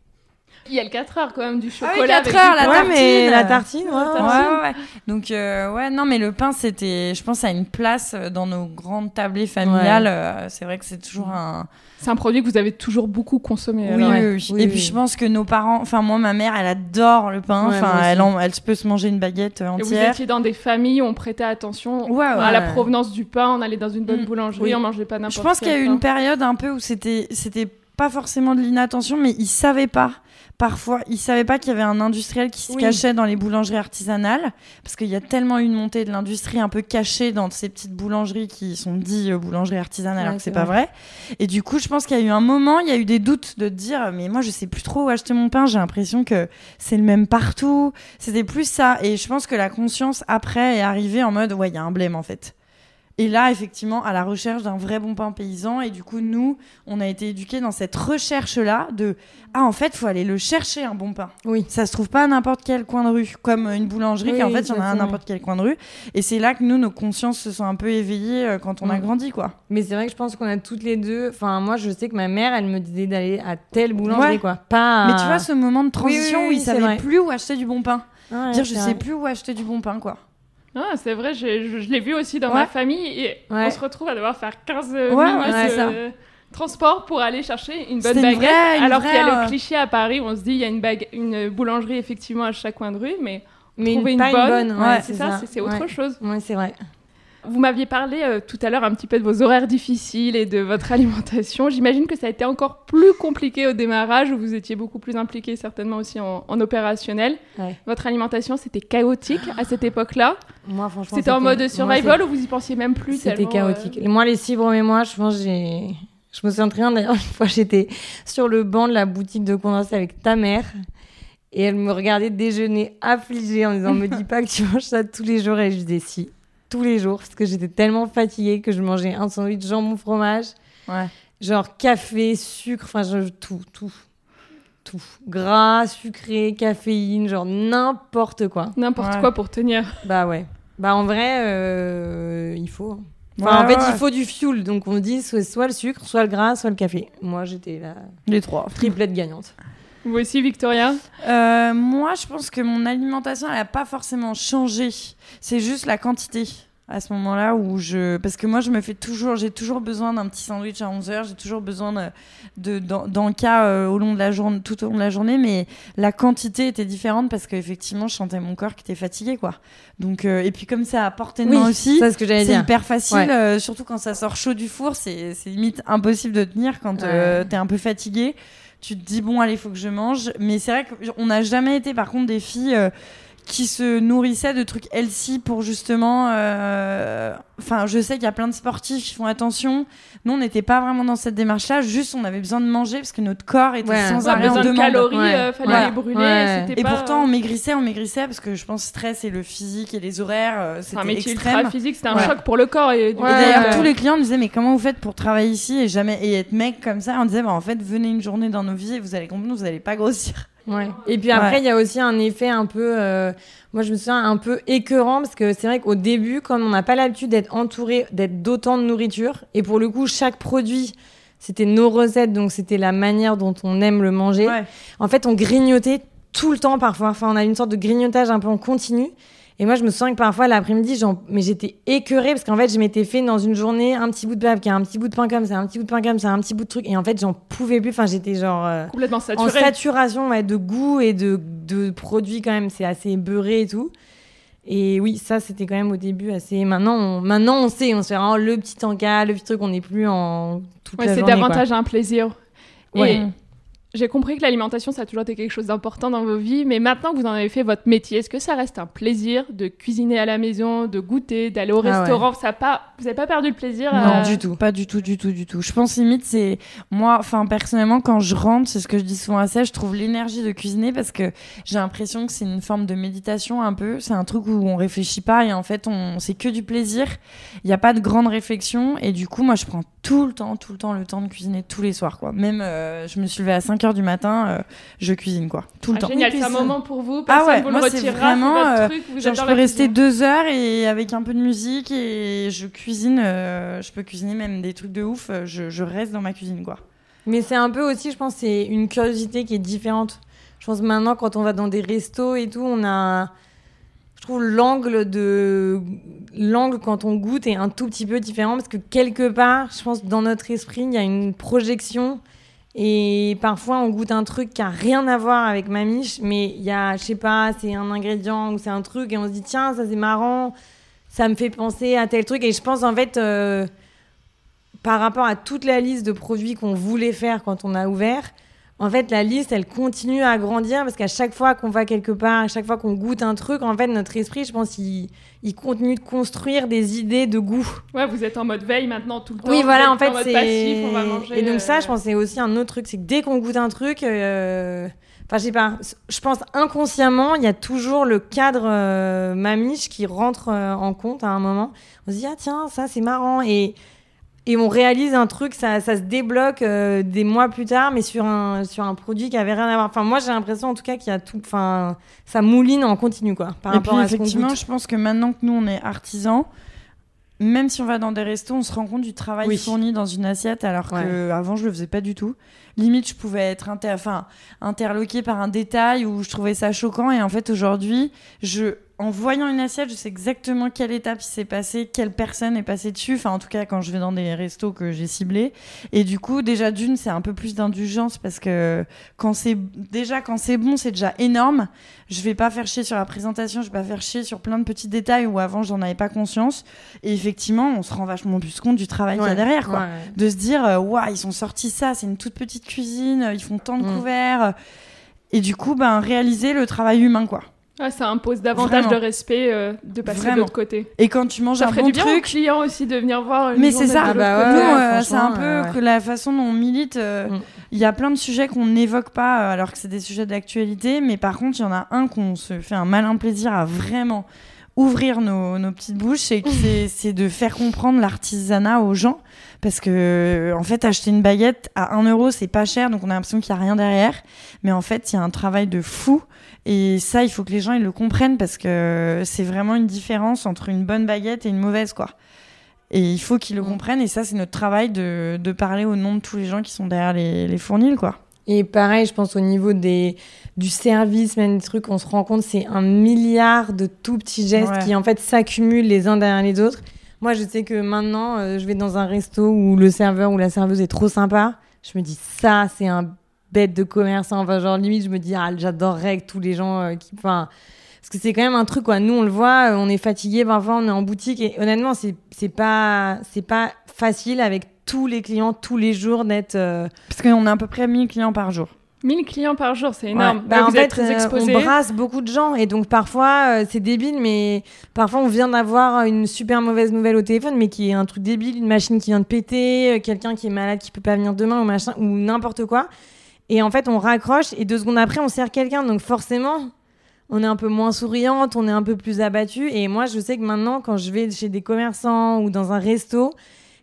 Il y a le 4 heures quand même du Ah oui, chocolat. 4 avec heures, du la pain. Ouais, mais tartine. la tartine, ouais. La Ouais, tartine. ouais, ouais. Donc, euh, ouais, non, mais le pain, c'était, je pense, à une place dans nos grandes tablées familiales. euh, c'est vrai que c'est toujours un. C'est un produit que vous avez toujours beaucoup consommé. Oui, alors. oui, ouais. oui. Oui, Et oui. puis, je pense que nos parents, enfin, moi, ma mère, elle adore le pain. Enfin, elle, en- elle peut se manger une baguette euh, Et vous entière. étiez dans des familles où on prêtait attention Ouais, à la provenance du pain, on allait dans une bonne Mm. boulangerie, Oui. on mangeait pas n'importe Je pense qu'il y a eu une période un peu où c'était, c'était pas forcément de l'inattention, mais ils savaient pas. Parfois, ils savaient pas qu'il y avait un industriel qui se Oui. cachait dans les boulangeries artisanales, parce qu'il y a tellement une montée de l'industrie un peu cachée dans ces petites boulangeries qui sont dites euh, boulangeries artisanales, alors que c'est pas vrai. Et du coup, je pense qu'il y a eu un moment, il y a eu des doutes de dire, mais moi, je sais plus trop où acheter mon pain. J'ai l'impression que c'est le même partout. C'était plus ça. Et je pense que la conscience après est arrivée en mode, ouais, il y a un blême en fait. Et là, effectivement, à la recherche d'un vrai bon pain paysan. Et du coup, nous, on a été éduqués dans cette recherche-là de Ah, en fait, faut aller le chercher, un bon pain. Oui. Ça se trouve pas à n'importe quel coin de rue, comme une boulangerie, Oui, qui en fait, il y en a à n'importe quel coin de rue. Et c'est là que nous, nos consciences se sont un peu éveillées euh, quand on a grandi, quoi. Mais c'est vrai que je pense qu'on a toutes les deux. Enfin, moi, je sais que ma mère, elle me disait d'aller à telle boulangerie, Ouais. quoi. Pas. Mais tu vois, ce moment de transition oui, où savaient vrai. plus où acheter du bon pain. Ouais, Dire, je sais vrai. plus où acheter du bon pain, quoi. Ah, c'est vrai, je, je l'ai vu aussi dans Ouais. ma famille et Ouais. on se retrouve à devoir faire 15 Ouais, minutes c'est de transport pour aller chercher une bonne une baguette. vraie- une alors qu'il y a euh, le cliché à Paris où on se dit il y a une, bague- une boulangerie effectivement à chaque coin de rue, mais Mais trouver une, bonne, c'est ça, c'est- c'est autre chose. Ouais, c'est vrai. Vous m'aviez parlé euh, tout à l'heure un petit peu de vos horaires difficiles et de votre alimentation. J'imagine que ça a été encore plus compliqué au démarrage où vous étiez beaucoup plus impliqué certainement aussi en, en opérationnel. Ouais. Votre alimentation, c'était chaotique à cette époque-là. Moi, franchement. C'était en mode moi, survival ou vous y pensiez même plus C'était chaotique. euh, Moi, les six premiers mois, je pense, j'ai. Je me souviens très bien d'ailleurs, une fois, j'étais sur le banc de la boutique de condensé avec ta mère. Et elle me regardait déjeuner affligée en disant Me dis pas que tu manges ça tous les jours. Et je disais Si, tous les jours. Parce que j'étais tellement fatiguée que je mangeais un sandwich jambon fromage, Ouais. genre café, sucre, enfin, je- tout, tout. Tout. Gras, sucré, caféine, genre n'importe quoi. N'importe Ouais. quoi pour tenir. Bah ouais. Bah en vrai, euh, il faut. hein. Enfin, en fait, ouais. il faut du fuel. Donc on dit soit, soit le sucre, soit le gras, soit le café. Moi, j'étais la Les trois. triplette gagnante. Vous aussi, Victoria Euh, moi, je pense que mon alimentation, elle n'a pas forcément changé. C'est juste la quantité à ce moment-là où je. Parce que moi, je me fais toujours. J'ai toujours besoin d'un petit sandwich à 11h. J'ai toujours besoin de, d'encas euh, au long de la journée, tout au long de la journée. Mais la quantité était différente parce qu'effectivement, je sentais mon corps qui était fatigué, quoi. Donc, euh, et puis, comme ça à portée de main aussi. c'est ce que C'est hyper facile, Ouais. euh, surtout quand ça sort chaud du four, c'est c'est limite impossible de tenir quand euh, t'es un peu fatigué. Tu te dis bon allez faut que je mange, mais c'est vrai qu'on n'a jamais été par contre des filles euh, qui se nourrissaient de trucs healthy pour justement. euh, Enfin je sais qu'il y a plein de sportifs qui font attention. Nous on n'était pas vraiment dans cette démarche-là, juste on avait besoin de manger parce que notre corps était Ouais. sans Ouais, arrêt en besoin de demande. calories, Ouais. euh, fallait Ouais. les brûler. Et pas- pourtant on maigrissait, on maigrissait parce que je pense stress et le physique et les horaires, euh, c'était métier extrême. ultra physique, c'était un Ouais. choc pour le corps. Et, Et d'ailleurs, tous les clients me disaient, mais comment vous faites pour travailler ici et jamais et être mec comme ça? On disait, bah, en fait, venez une journée dans nos vies et vous allez comprendre, vous n'allez pas grossir. Ouais. Et puis après, Ouais. il y a aussi un effet un peu, euh, moi je me souviens, un peu écœurant parce que c'est vrai qu'au début, comme on n'a pas l'habitude d'être entouré, d'être d'autant de nourriture, et pour le coup, chaque produit, c'était nos recettes, donc c'était la manière dont on aime le manger. En fait, on grignotait tout le temps parfois. Enfin, on a une sorte de grignotage un peu en continu. Et moi, je me souviens que parfois, l'après-midi, mais j'étais écœurée parce qu'en fait, je m'étais fait dans une journée un petit bout de a un petit bout de pain comme ça, un petit bout de pain comme ça, un petit bout de truc. Et en fait, j'en pouvais plus. Enfin, j'étais genre euh, complètement en saturé. saturation ouais, de goût et de, de produits quand même. C'est assez beurré et tout. Et oui, ça, c'était quand même au début assez. Maintenant, on, maintenant, on sait, on se fait vraiment le petit encas, le petit truc, on n'est plus en toute Ouais, c'est quoi. davantage un plaisir. Ouais. Et j'ai compris que l'alimentation, ça a toujours été quelque chose d'important dans vos vies, mais maintenant que vous en avez fait votre métier, est-ce que ça reste un plaisir de cuisiner à la maison, de goûter, d'aller au Ah restaurant? Ça pas... Vous n'avez pas perdu le plaisir Non, du tout, pas du tout, du tout, du tout. Je pense limite, c'est moi, enfin personnellement, quand je rentre, c'est ce que je dis souvent à ça, je trouve l'énergie de cuisiner parce que j'ai l'impression que c'est une forme de méditation un peu. C'est un truc où on réfléchit pas et en fait, on c'est que du plaisir. Il n'y a pas de grande réflexion et du coup, moi, je prends tout le temps, tout le temps le temps de cuisiner tous les soirs, quoi. Même, euh, je me suis levée à 5 heures du matin, euh, je cuisine, quoi, tout le ah, temps. Génial, c'est un Cuisine. moment pour vous, Ah personne ouais, vous moi, le c'est retirera, vraiment, euh, truc, vous Genre, êtes je peux rester cuisine. deux heures et avec un peu de musique et je cuisine. euh, je peux cuisiner même des trucs de ouf. Je, je reste dans ma cuisine, quoi. Mais c'est un peu aussi, je pense, c'est une curiosité qui est différente. Je pense maintenant, quand on va dans des restos et tout, on a. Je trouve l'angle de. L'angle quand on goûte est un tout petit peu différent parce que quelque part, je pense, dans notre esprit, il y a une projection. Et parfois, on goûte un truc qui a rien à voir avec ma miche, mais il y a, je sais pas, c'est un ingrédient ou c'est un truc et on se dit, tiens, ça c'est marrant, ça me fait penser à tel truc. Et je pense, en fait. euh, par rapport à toute la liste de produits qu'on voulait faire quand on a ouvert, en fait, la liste, elle continue à grandir parce qu'à chaque fois qu'on va quelque part, à chaque fois qu'on goûte un truc, en fait, notre esprit, je pense, il, il continue de construire des idées de goût. Ouais, vous êtes en mode veille maintenant tout le temps. Oui, voilà, en fait, c'est. Et donc, ça, euh, je pense, c'est aussi un autre truc, c'est que dès qu'on goûte un truc, euh, enfin, je sais pas, je pense inconsciemment, il y a toujours le cadre euh, mamiche qui rentre euh, en compte à un moment. On se dit, ah tiens, ça, c'est marrant. Et. Et on réalise un truc, ça, ça se débloque euh, des mois plus tard, mais sur un, sur un produit qui avait rien à voir. Enfin, moi, j'ai l'impression en tout cas qu'il y a tout. Enfin, ça mouline en continu, quoi, par et rapport puis, à effectivement, je pense que maintenant que nous, on est artisans, même si on va dans des restos, on se rend compte du travail Oui. fourni dans une assiette, alors Ouais. que avant je le faisais pas du tout. Limite, je pouvais être inter... enfin, interloquée par un détail où je trouvais ça choquant, et en fait, aujourd'hui, je en voyant une assiette, je sais exactement quelle étape il s'est passé, quelle personne est passée dessus. Enfin, en tout cas, quand je vais dans des restos que j'ai ciblés. Et du coup, déjà d'une, c'est un peu plus d'indulgence parce que quand c'est déjà quand c'est bon, c'est déjà énorme. Je vais pas faire chier sur la présentation, je vais pas faire chier sur plein de petits détails où avant j'en avais pas conscience. Et effectivement, on se rend vachement plus compte du travail qu'il y a derrière, quoi. Ouais. De se dire, euh, waouh, ils ont sorti ça, c'est une toute petite cuisine, ils font tant de Mm. couverts. Et du coup, ben réaliser le travail humain, quoi. Ouais, ça impose davantage Vraiment. de respect euh, de passer de l'autre côté. Et quand tu manges Ça un ferait bon du bien aux truc, clients aussi de venir voir une Mais c'est ça. Ah bah côté. Nous, ouais, euh, c'est un peu euh, ouais. que la façon dont on milite. euh, Mm. Il y a plein de sujets qu'on n'évoque pas euh, alors que c'est des sujets d'actualité, mais par contre, il y en a un qu'on se fait un malin plaisir à vraiment ouvrir nos, nos petites bouches, c'est que c'est- c'est de faire comprendre l'artisanat aux gens. Parce que, en fait, acheter une baguette à 1 euro, c'est pas cher, donc on a l'impression qu'il n'y a rien derrière. Mais en fait, il y a un travail de fou. Et ça, il faut que les gens ils le comprennent parce que c'est vraiment une différence entre une bonne baguette et une mauvaise, quoi. Et il faut qu'ils le Mm. comprennent. Et ça, c'est notre travail de, de parler au nom de tous les gens qui sont derrière les, les fournils, quoi. Et pareil, je pense au niveau des, du service, même des trucs, on se rend compte, c'est un milliard de tout petits gestes Ouais. qui en fait s'accumulent les uns derrière les autres. Moi, je sais que maintenant, euh, je vais dans un resto où le serveur ou la serveuse est trop sympa. Je me dis, ça, c'est un bête de commerçant. Enfin, genre, limite, je me dis, ah, j'adorerais que tous les gens euh, qui. Enfin, parce que c'est quand même un truc, quoi. Nous, on le voit, euh, on est fatigué, parfois, on est en boutique. Et honnêtement, c'est c'est pas, c'est pas facile avec tous les clients, tous les jours, d'être. euh, Parce qu'on a à peu près 1000 clients par jour. 1000 clients par jour, c'est énorme. Ouais. Bah, vous en êtes fait, très euh, exposé. on brasse beaucoup de gens et donc parfois euh, c'est débile, mais parfois on vient d'avoir une super mauvaise nouvelle au téléphone, mais qui est un truc débile, une machine qui vient de péter, euh, quelqu'un qui est malade qui peut pas venir demain ou machin ou n'importe quoi. Et en fait, on raccroche et deux secondes après, on sert quelqu'un. Donc forcément, on est un peu moins souriante, on est un peu plus abattu. Et moi, je sais que maintenant, quand je vais chez des commerçants ou dans un resto,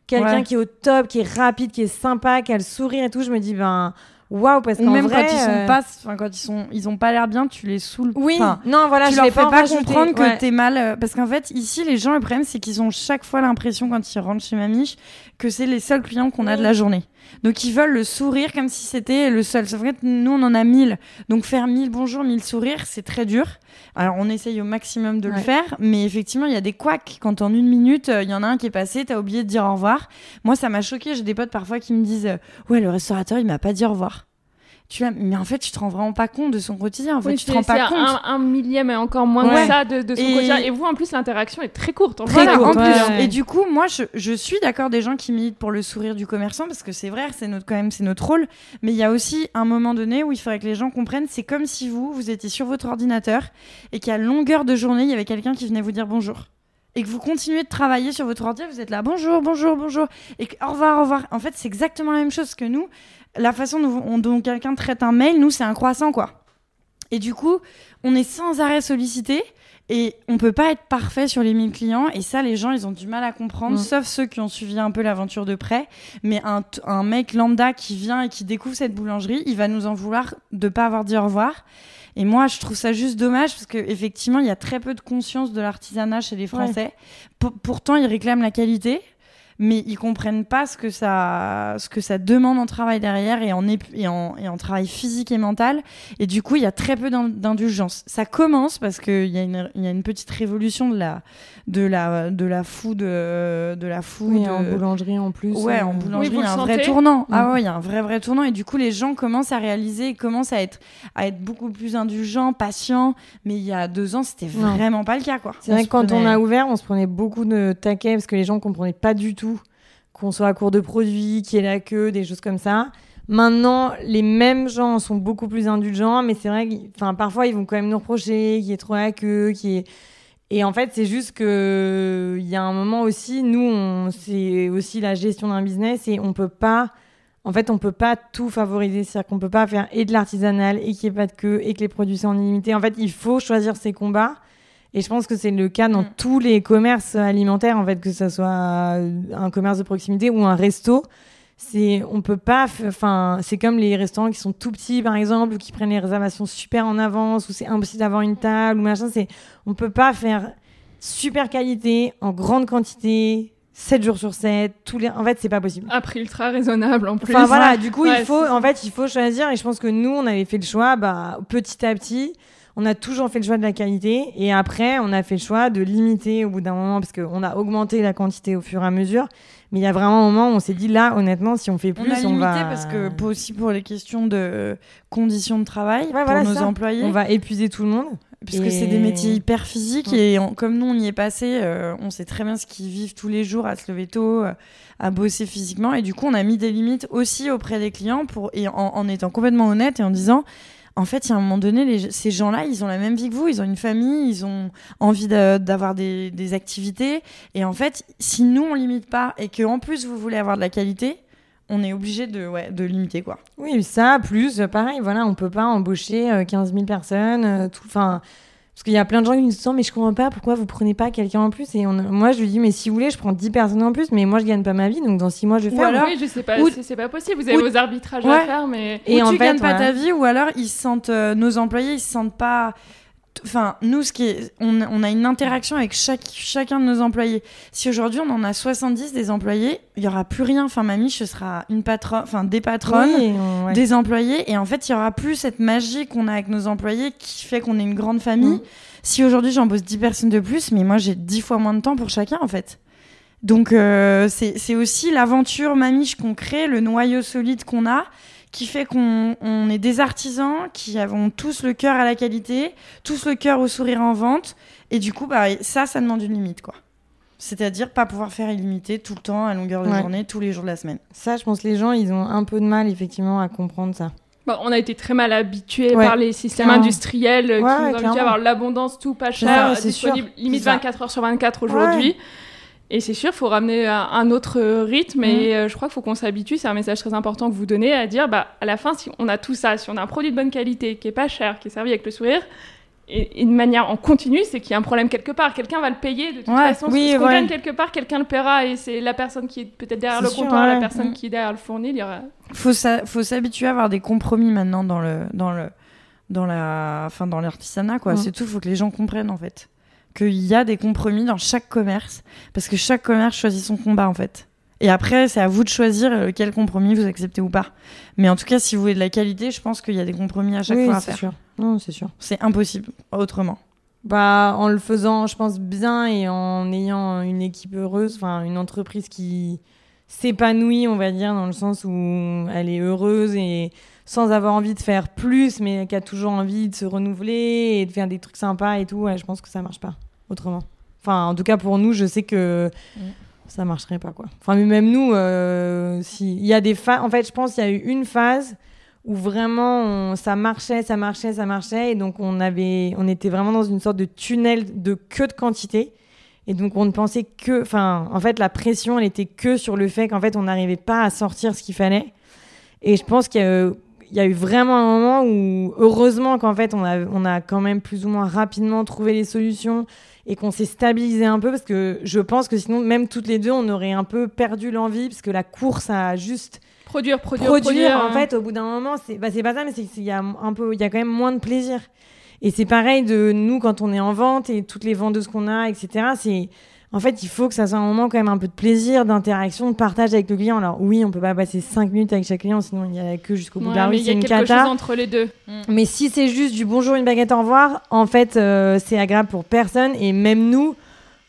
quelqu'un Ouais. qui est au top, qui est rapide, qui est sympa, qui a le sourire et tout, je me dis ben waouh parce Ou qu'en même vrai, quand ils sont euh, pas, enfin, quand ils sont, ils ont pas l'air bien, tu les saoules. oui, Enfin, non, voilà, tu je leur fais pas, pas comprendre que ouais. t'es mal. euh, Parce qu'en fait, ici, les gens, le problème, c'est qu'ils ont chaque fois l'impression, quand ils rentrent chez Mamiche, que c'est les seuls clients qu'on a de la journée. Donc, ils veulent le sourire comme si c'était le seul. Sauf que nous, on en a 1000. Donc, faire 1000 bonjours, 1000 sourires, c'est très dur. Alors, on essaye au maximum de le faire. Mais effectivement, il y a des couacs. Quand en une minute, euh, il y en a un qui est passé, t'as oublié de dire au revoir. Moi, ça m'a choqué. J'ai des potes parfois qui me disent euh, Ouais, le restaurateur, il m'a pas dit au revoir. Tu vois, mais en fait, tu te rends vraiment pas compte de son quotidien. En fait, tu te rends pas compte. Un, un millième et encore moins que ça de, de son et... quotidien. Et vous, en plus, l'interaction est très courte. Très courte. Et du coup, moi, je, je suis d'accord des gens qui militent pour le sourire du commerçant parce que c'est vrai, c'est notre quand même, c'est notre rôle. Mais il y a aussi un moment donné où il faudrait que les gens comprennent. C'est comme si vous, vous étiez sur votre ordinateur et qu'à longueur de journée, il y avait quelqu'un qui venait vous dire bonjour et que vous continuez de travailler sur votre ordinateur, vous êtes là bonjour, bonjour, bonjour, et que, au revoir, au revoir. En fait, c'est exactement la même chose que nous la façon dont, dont quelqu'un traite un mail, nous, c'est un croissant, quoi. Et du coup, on est sans arrêt sollicité et on peut pas être parfait sur les 1000 clients. Et ça, les gens, ils ont du mal à comprendre, sauf ceux qui ont suivi un peu l'aventure de près. Mais un, un, mec lambda qui vient et qui découvre cette boulangerie, il va nous en vouloir de pas avoir dit au revoir. Et moi, je trouve ça juste dommage parce qu'effectivement, il y a très peu de conscience de l'artisanat chez les Français. pourtant, ils réclament la qualité mais ils comprennent pas ce que ça, ce que ça demande en travail derrière et en, et en, et en travail physique et mental. Et du coup, il y a très peu d'indulgence. Ça commence parce qu'il y, a une, y a une petite révolution de la, de la, de la food, de la food. Oui, en boulangerie en plus. Ouais, en boulangerie, il y a un vrai tournant. Ah mm. ouais, il y a un vrai, vrai tournant. Et du coup, les gens commencent à réaliser, commencent à être, à être beaucoup plus indulgents, patients. Mais il y a deux ans, c'était vraiment pas le cas, quoi. C'est vrai que quand on a ouvert, on se prenait beaucoup de taquets parce que les gens comprenaient pas du tout qu'on soit à court de produits, qu'il y ait la queue, des choses comme ça. Maintenant, les mêmes gens sont beaucoup plus indulgents, mais c'est vrai que parfois, ils vont quand même nous reprocher qu'il y ait trop la queue, qui est... Et en fait, c'est juste que il y a un moment aussi, nous, c'est aussi la gestion d'un business et on peut pas, en fait, on peut pas tout favoriser. C'est-à-dire qu'on peut pas faire et de l'artisanal et qu'il n'y ait pas de queue et que les produits soient en illimité. En fait, il faut choisir ses combats. Et je pense que c'est le cas dans mm. tous les commerces alimentaires, en fait, que ce soit un commerce de proximité ou un resto. C'est, on peut pas, enfin, c'est comme les restaurants qui sont tout petits, par exemple, ou qui prennent les réservations super en avance, ou c'est impossible d'avoir une table, ou machin. C'est, on peut pas faire super qualité, en grande quantité, 7 jours sur 7, tous les... en fait, c'est pas possible. À prix ultra raisonnable en plus. Enfin voilà, du coup, il faut, en fait, il faut choisir, et je pense que nous, on avait fait le choix, bah, petit à petit, on a toujours fait le choix de la qualité et après on a fait le choix de limiter au bout d'un moment parce qu'on a augmenté la quantité au fur et à mesure. Mais il y a vraiment un moment où on s'est dit là, honnêtement, si on fait plus, on, a on limité parce que aussi pour les questions de conditions de travail pour nos employés, on va épuiser tout le monde. Parce que c'est des métiers hyper physiques et comme nous on y est passé, euh, on sait très bien ce qu'ils vivent tous les jours à se lever tôt, euh, à bosser physiquement. Et du coup on a mis des limites aussi auprès des clients pour et en, en étant complètement honnête et en disant en fait, il y a un moment donné, ces gens-là, ils ont la même vie que vous, ils ont une famille, ils ont envie d'avoir des, activités. Et en fait, si nous, on limite pas et qu'en plus, vous voulez avoir de la qualité, on est obligé de, ouais, de limiter, quoi. Oui, ça, plus, pareil, voilà, on peut pas embaucher 15 euh, 000 personnes, euh, tout, enfin parce qu'il y a plein de gens qui me disent mais je comprends pas pourquoi vous prenez pas quelqu'un en plus et moi je lui dis mais si vous voulez je prends 10 personnes en plus mais moi je gagne pas ma vie donc dans 6 mois je vais ou faire alors oui, je sais pas c'est pas possible vous avez vos arbitrages à faire mais et ou en tu fait, gagnes pas ta vie ou alors ils sentent euh, nos employés ils se sentent pas Enfin, nous, ce qui est, on, a une interaction avec chaque, chacun de nos employés. Si aujourd'hui on en a 70 des employés, il y aura plus rien. Enfin, mamie, ce sera une patronne, enfin des patronnes, des employés, et en fait, il y aura plus cette magie qu'on a avec nos employés qui fait qu'on est une grande famille. Mm. Si aujourd'hui j'embauche 10 personnes de plus, mais moi j'ai 10 fois moins de temps pour chacun en fait. Donc euh, c'est aussi l'aventure mamiche qu'on crée, le noyau solide qu'on a qui fait qu'on on est des artisans qui avons tous le cœur à la qualité, tous le cœur au sourire en vente. Et du coup, bah, ça, ça demande une limite, quoi. C'est-à-dire pas pouvoir faire illimité tout le temps, à longueur de journée, tous les jours de la semaine. Ça, je pense que les gens, ils ont un peu de mal, effectivement, à comprendre ça. Bon, on a été très mal habitués par les systèmes industriels qui nous ont à avoir l'abondance tout pas cher, disponible limite 24 heures sur 24 aujourd'hui. Et c'est sûr, il faut ramener un autre rythme et mm. euh, je crois qu'il faut qu'on s'habitue. C'est un message très important que vous donnez à dire, bah, à la fin, si on a tout ça, si on a un produit de bonne qualité, qui est pas cher, qui est servi avec le sourire, et, une manière en continu, c'est qu'il y a un problème quelque part. Quelqu'un va le payer de toute façon. Oui, ce qu'on gagne quelque part, quelqu'un le paiera et c'est la personne qui est peut-être derrière le comptoir, la personne mm. qui est derrière le fournil. Il y aura... Faut faut s'habituer à avoir des compromis maintenant dans le dans le dans la enfin dans l'artisanat quoi. Mm. C'est tout. Faut que les gens comprennent en fait qu'il y a des compromis dans chaque commerce, parce que chaque commerce choisit son combat en fait. Et après, c'est à vous de choisir euh, quel compromis vous acceptez ou pas. Mais en tout cas, si vous voulez de la qualité, je pense qu'il y a des compromis à chaque fois à faire. Sûr. Non, c'est sûr. C'est impossible autrement. Bah, en le faisant, je pense bien et en ayant une équipe heureuse, enfin une entreprise qui s'épanouit, on va dire, dans le sens où elle est heureuse et sans avoir envie de faire plus, mais qui a toujours envie de se renouveler et de faire des trucs sympas et tout, je pense que ça marche pas autrement. Enfin, en tout cas, pour nous, je sais que mm. ça marcherait pas, quoi. Enfin, même nous, euh, si... il y a des phases. En fait, je pense qu'il y a eu une phase où vraiment ça marchait, ça marchait, ça marchait, et donc on avait, on était vraiment dans une sorte de tunnel de queue de quantité. Et donc on ne pensait que, enfin, en fait, la pression, elle était que sur le fait qu'en fait, on n'arrivait pas à sortir ce qu'il fallait. Et je pense qu'il y, a eu vraiment un moment où, heureusement qu'en fait, on a, on a quand même plus ou moins rapidement trouvé les solutions et qu'on s'est stabilisé un peu parce que je pense que sinon, même toutes les deux, on aurait un peu perdu l'envie parce que la course a juste produire, produire, produire. en fait, au bout d'un moment, c'est bah, pas ça, mais il y a un peu, il y a quand même moins de plaisir. Et c'est pareil de nous quand on est en vente et toutes les vendeuses qu'on a, etc. C'est en fait, il faut que ça soit un moment quand même un peu de plaisir, d'interaction, de partage avec le client. Alors oui, on peut pas passer 5 minutes avec chaque client, sinon il y a que jusqu'au bout de la rue. Il y a quelque chose entre les deux. Mm. Mais si c'est juste du bonjour, une baguette, au revoir, en fait, euh, c'est agréable pour personne. Et même nous,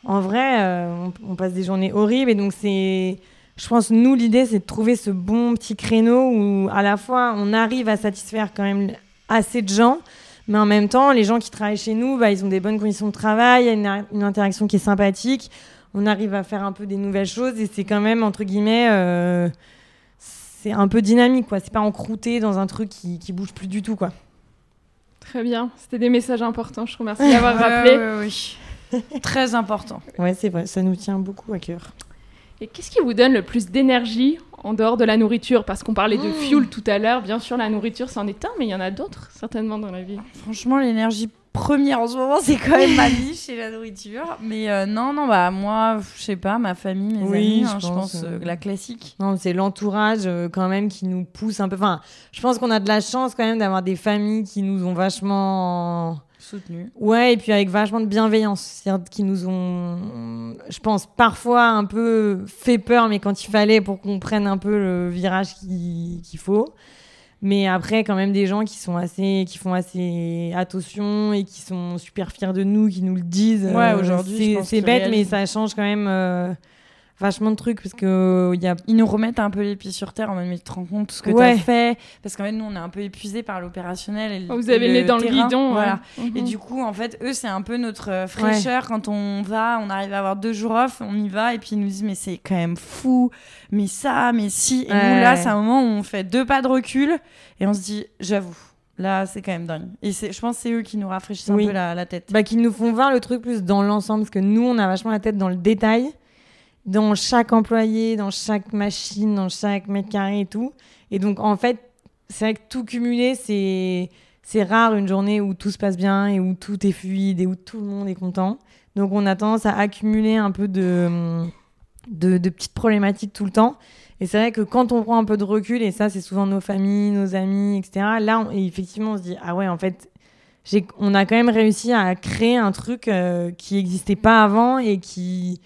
en vrai, euh, on, passe des journées horribles. Et donc c'est, je pense, nous l'idée, c'est de trouver ce bon petit créneau où à la fois on arrive à satisfaire quand même assez de gens mais en même temps, les gens qui travaillent chez nous, bah, ils ont des bonnes conditions de travail, il y a une, interaction qui est sympathique, on arrive à faire un peu des nouvelles choses et c'est quand même, entre guillemets, euh, c'est un peu dynamique, quoi. C'est pas encrouté dans un truc qui, qui bouge plus du tout, quoi. Très bien, c'était des messages importants, je vous remercie d'avoir rappelé. oui, Très important. Ouais, c'est vrai, ça nous tient beaucoup à cœur. Et qu'est-ce qui vous donne le plus d'énergie? En dehors de la nourriture Parce qu'on parlait de mmh. fuel tout à l'heure. Bien sûr, la nourriture, c'en est un, mais il y en a d'autres, certainement, dans la vie. Franchement, l'énergie première en ce moment, c'est quand même ma vie chez la nourriture. Mais euh, non, non, bah moi, je sais pas, ma famille, mes amis, hein, je, pense, euh, la classique. Non, c'est l'entourage euh, quand même qui nous pousse un peu. Enfin, je pense qu'on a de la chance quand même d'avoir des familles qui nous ont vachement soutenu. Ouais, et puis avec vachement de bienveillance, c'est-à-dire qui nous ont, je pense, parfois un peu fait peur, mais quand il fallait pour qu'on prenne un peu le virage qu'il faut. Mais après, quand même des gens qui sont assez, qui font assez attention et qui sont super fiers de nous, qui nous le disent. Ouais, aujourd'hui, c'est bête, mais ça change quand même. Euh, vachement de trucs parce que y a... ils nous remettent un peu les pieds sur terre en même temps tu te rends compte de ce que tu as fait? Parce qu'en fait nous on est un peu épuisé par l'opérationnel vous avez le nez dans le guidon voilà. Et mhm. du coup en fait eux c'est un peu notre euh, fraîcheur quand on va on arrive à avoir deux jours off on y va et puis ils nous disent mais c'est quand même fou mais ça mais si. Et nous là c'est un moment où on fait deux pas de recul et on se dit j'avoue Là, c'est quand même dingue. Et je pense que c'est eux qui nous rafraîchissent un peu la, la, tête. Bah, qui nous font voir le truc plus dans l'ensemble, parce que nous, on a vachement la tête dans le détail dans chaque employé, dans chaque machine, dans chaque mètre carré et tout. Et donc, en fait, c'est vrai que tout cumulé, c'est, rare une journée où tout se passe bien et où tout est fluide et où tout le monde est content. Donc, on a tendance à accumuler un peu de, de, petites problématiques tout le temps. Et c'est vrai que quand on prend un peu de recul, et ça, c'est souvent nos familles, nos amis, etc., là, effectivement, on se dit, ah ouais, en fait, on a quand même réussi à créer un truc euh, qui n'existait pas avant et qui,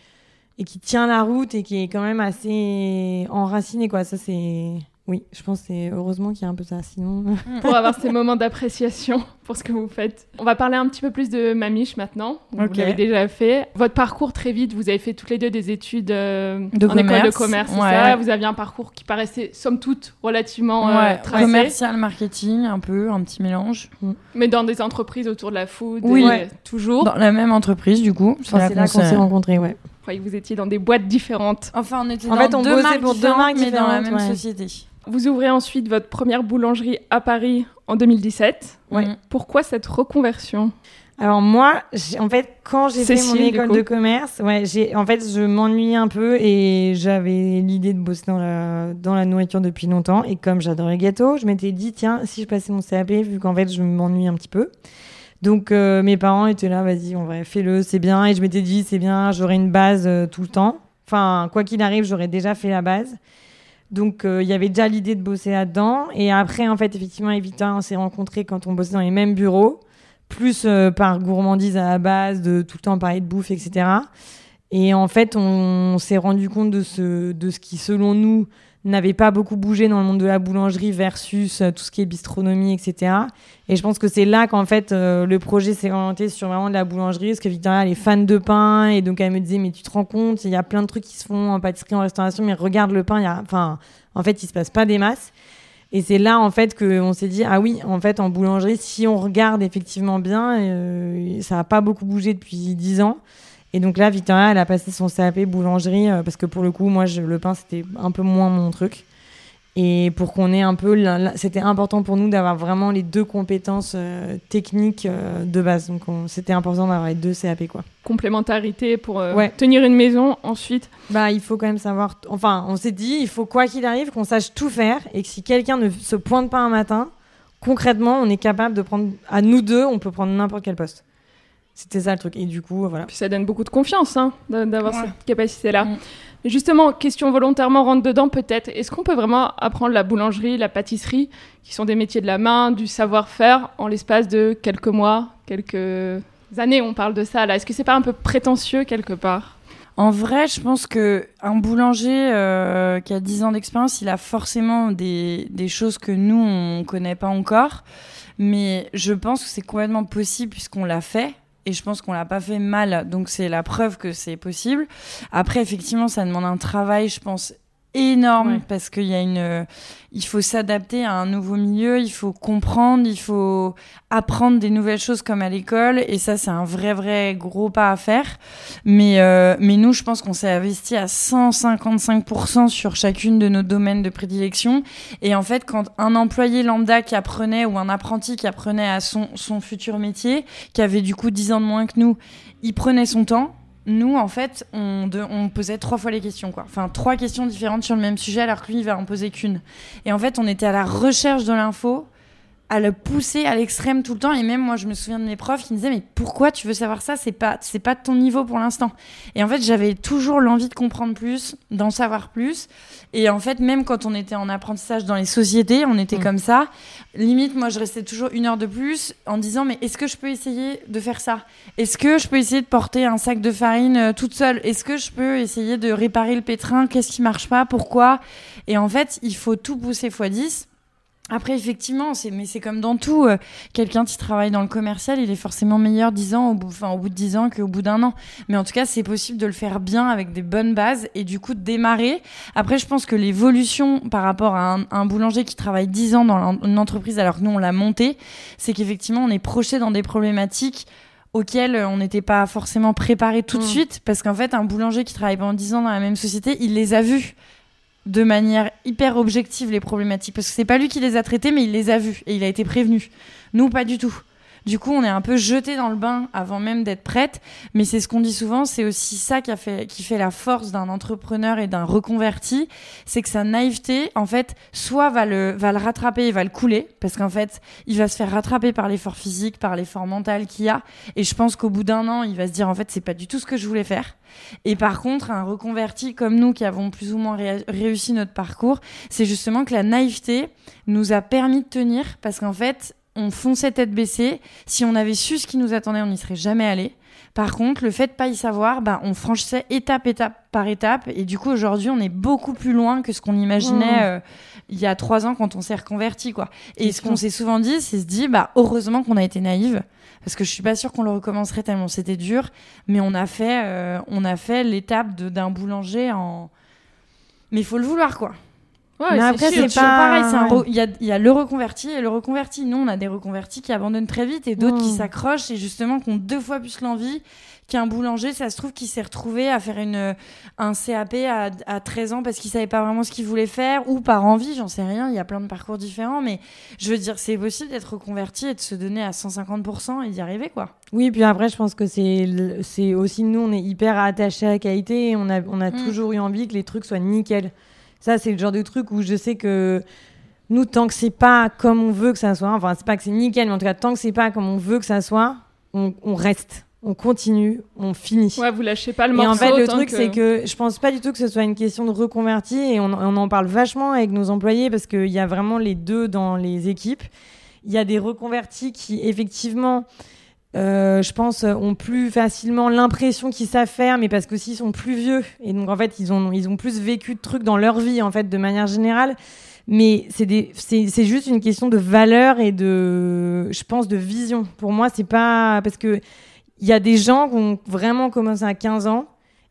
et qui tient la route et qui est quand même assez enraciné quoi. Ça c'est oui je pense c'est heureusement qu'il y a un peu ça. Sinon pour avoir ces moments d'appréciation pour ce que vous faites. On va parler un petit peu plus de Mamiche maintenant. Vous l'avez déjà fait. Votre parcours très vite vous avez fait toutes les deux des études euh, en école de commerce. ça. Vous aviez un parcours qui paraissait somme toute relativement euh, tracé. commercial marketing un peu un petit mélange. Mm. mais dans des entreprises autour de la food oui. toujours. Dans la même entreprise du coup. C'est là qu'on s'est rencontrés ouais que vous étiez dans des boîtes différentes. Enfin, on était dans deux marques pour deux marques, mais dans la même société. Vous ouvrez ensuite votre première boulangerie à Paris en 2017. Ouais. Pourquoi cette reconversion? Alors moi, en fait, quand j'ai fait mon école de commerce, ouais, j'ai, en fait, je m'ennuyais un peu et j'avais l'idée de bosser dans la, dans la nourriture depuis longtemps. Et comme j'adorais les gâteaux, je m'étais dit, tiens, si je passais mon CAP, vu qu'en fait, je m'ennuie un petit peu. Donc euh, mes parents étaient là, vas-y, on va fais-le, c'est bien. Et je m'étais dit, c'est bien, j'aurai une base euh, tout le temps. Enfin, quoi qu'il arrive, j'aurais déjà fait la base. Donc euh, il y avait déjà l'idée de bosser là-dedans. Et après, en fait, effectivement, Evita, on s'est rencontrés quand on bossait dans les mêmes bureaux, plus par gourmandise à la base, de tout le temps parler de bouffe, etc. Et en fait, on, s'est rendu compte de ce, de ce qui, selon nous, n'avait pas beaucoup bougé dans le monde de la boulangerie versus tout ce qui est bistronomie, etc. Et je pense que c'est là qu'en fait le projet s'est orienté sur vraiment de la boulangerie, parce que Victoria elle est fan de pain et donc elle me disait mais tu te rends compte, il y a plein de trucs qui se font en pâtisserie, en restauration, mais regarde le pain, il y a, enfin en fait il se passe pas des masses. Et c'est là, en fait, qu'on s'est dit, ah oui, en fait, en boulangerie, si on regarde effectivement bien, euh, ça n'a pas beaucoup bougé depuis 10 ans. Et donc là, Victoria, elle a passé son CAP boulangerie, euh, parce que pour le coup, moi, je, le pain, c'était un peu moins mon truc. Et pour qu'on ait un peu. C'était important pour nous d'avoir vraiment les deux compétences euh, techniques euh, de base. Donc c'était important d'avoir les deux CAP. Quoi. Complémentarité pour tenir une maison ensuite. Bah, il faut quand même savoir. Enfin, on s'est dit, il faut quoi qu'il arrive, qu'on sache tout faire. Et que si quelqu'un ne se pointe pas un matin, concrètement, on est capable de prendre. À nous deux, on peut prendre n'importe quel poste. C'était ça le truc. Et du coup, voilà. Puis ça donne beaucoup de confiance hein, d'avoir cette capacité-là. Mm. Justement, question volontairement rentre dedans peut-être. Est-ce qu'on peut vraiment apprendre la boulangerie, la pâtisserie, qui sont des métiers de la main, du savoir-faire, en l'espace de quelques mois, quelques années On parle de ça là. Est-ce que c'est pas un peu prétentieux quelque part? En vrai, je pense que un boulanger euh, qui a 10 ans d'expérience, il a forcément des, des choses que nous on connaît pas encore, mais je pense que c'est complètement possible puisqu'on l'a fait et je pense qu'on l'a pas fait mal, donc c'est la preuve que c'est possible. Après, effectivement, ça demande un travail, je pense, énorme parce qu'il y a une il faut s'adapter à un nouveau milieu il faut comprendre il faut apprendre des nouvelles choses comme à l'école et ça c'est un vrai vrai gros pas à faire. Mais euh, mais nous je pense qu'on s'est investi à 155% sur chacune de nos domaines de prédilection. Et en fait quand un employé lambda qui apprenait ou un apprenti qui apprenait à son son futur métier qui avait du coup 10 ans de moins que nous il prenait son temps nous, en fait, on, posait trois fois les questions, quoi. Enfin, trois questions différentes sur le même sujet, alors que lui, il va en poser qu'une. Et en fait, on était à la recherche de l'info à le pousser à l'extrême tout le temps. Et même moi je me souviens de mes profs qui me disaient mais pourquoi tu veux savoir ça? C'est pas c'est pas de ton niveau pour l'instant. Et en fait j'avais toujours l'envie de comprendre plus d'en savoir plus. Et en fait même quand on était en apprentissage dans les sociétés on était mm. comme ça. Limite moi je restais toujours une heure de plus en disant mais est-ce que je peux essayer de faire ça? Est-ce que je peux essayer de porter un sac de farine euh, toute seule? Est-ce que je peux essayer de réparer le pétrin? Qu'est-ce qui marche pas? Pourquoi? Et en fait il faut tout pousser x 10 après, effectivement, c'est, mais c'est comme dans tout. Euh, quelqu'un qui travaille dans le commercial, il est forcément meilleur 10 ans, au bout, enfin, au bout de 10 ans qu'au bout d'un an. Mais en tout cas, c'est possible de le faire bien avec des bonnes bases et du coup de démarrer. Après, je pense que l'évolution par rapport à un, boulanger qui travaille 10 ans dans une entreprise alors que nous, on l'a monté, c'est qu'effectivement, on est projeté dans des problématiques auxquelles on n'était pas forcément préparé tout de mmh. suite parce qu'en fait, un boulanger qui travaille pendant 10 ans dans la même société, il les a vus de manière hyper objective les problématiques parce que c'est pas lui qui les a traitées mais il les a vues et il a été prévenu. Nous pas du tout. Du coup, on est un peu jeté dans le bain avant même d'être prête, mais c'est ce qu'on dit souvent, c'est aussi ça qui, a fait, qui fait la force d'un entrepreneur et d'un reconverti, c'est que sa naïveté, en fait, soit va le, va le rattraper et va le couler, parce qu'en fait, il va se faire rattraper par l'effort physique, par l'effort mental qu'il y a, et je pense qu'au bout d'un an, il va se dire, en fait, c'est pas du tout ce que je voulais faire. Et par contre, un reconverti comme nous qui avons plus ou moins réussi notre parcours, c'est justement que la naïveté nous a permis de tenir. Parce qu'en fait, on fonçait tête baissée. Si on avait su ce qui nous attendait, on n'y serait jamais allé. Par contre, le fait de pas y savoir, bah, on franchissait étape, étape par étape. Et du coup, aujourd'hui, on est beaucoup plus loin que ce qu'on imaginait euh, il y a trois ans quand on s'est reconverti, quoi. Et ce qu'on s'est souvent dit, c'est se dire, bah, heureusement qu'on a été naïve. Parce que je suis pas sûre qu'on le recommencerait tellement c'était dur. Mais on a fait, euh, on a fait l'étape d'un boulanger en. Mais il faut le vouloir, quoi. Ouais, mais après, c'est pas pareil. Il y, a, y, a, le reconverti et le reconverti. Nous, on a des reconvertis qui abandonnent très vite et d'autres qui s'accrochent et justement qui ont deux fois plus l'envie qu'un boulanger. Ça se trouve qu'il s'est retrouvé à faire une, un CAP à, à 13 ans parce qu'il savait pas vraiment ce qu'il voulait faire ou par envie, j'en sais rien. Il y a plein de parcours différents, mais je veux dire, c'est possible d'être reconverti et de se donner à 150% et d'y arriver, quoi. Oui, puis après, je pense que c'est, c'est aussi nous, on est hyper attachés à la qualité et on a, on a mm. toujours eu envie que les trucs soient nickel. Ça, c'est le genre de truc où je sais que nous, tant que c'est pas comme on veut que ça soit, enfin, c'est pas que c'est nickel, mais en tout cas, tant que c'est pas comme on veut que ça soit, on, reste. On continue, on finit. Ouais, vous lâchez pas le morceau. Et en fait, le truc, c'est que je pense pas du tout que ce soit une question de reconverti et on, on en parle vachement avec nos employés parce qu'il y a vraiment les deux dans les équipes. Il y a des reconvertis qui, effectivement, euh, je pense, ont plus facilement l'impression qu'ils savent faire, mais parce qu'aussi ils sont plus vieux. Et donc, en fait, ils ont, ils ont plus vécu de trucs dans leur vie, en fait, de manière générale. Mais c'est juste une question de valeur et de, je pense, de vision. Pour moi, c'est pas, parce que il y a des gens qui ont vraiment commencé à 15 ans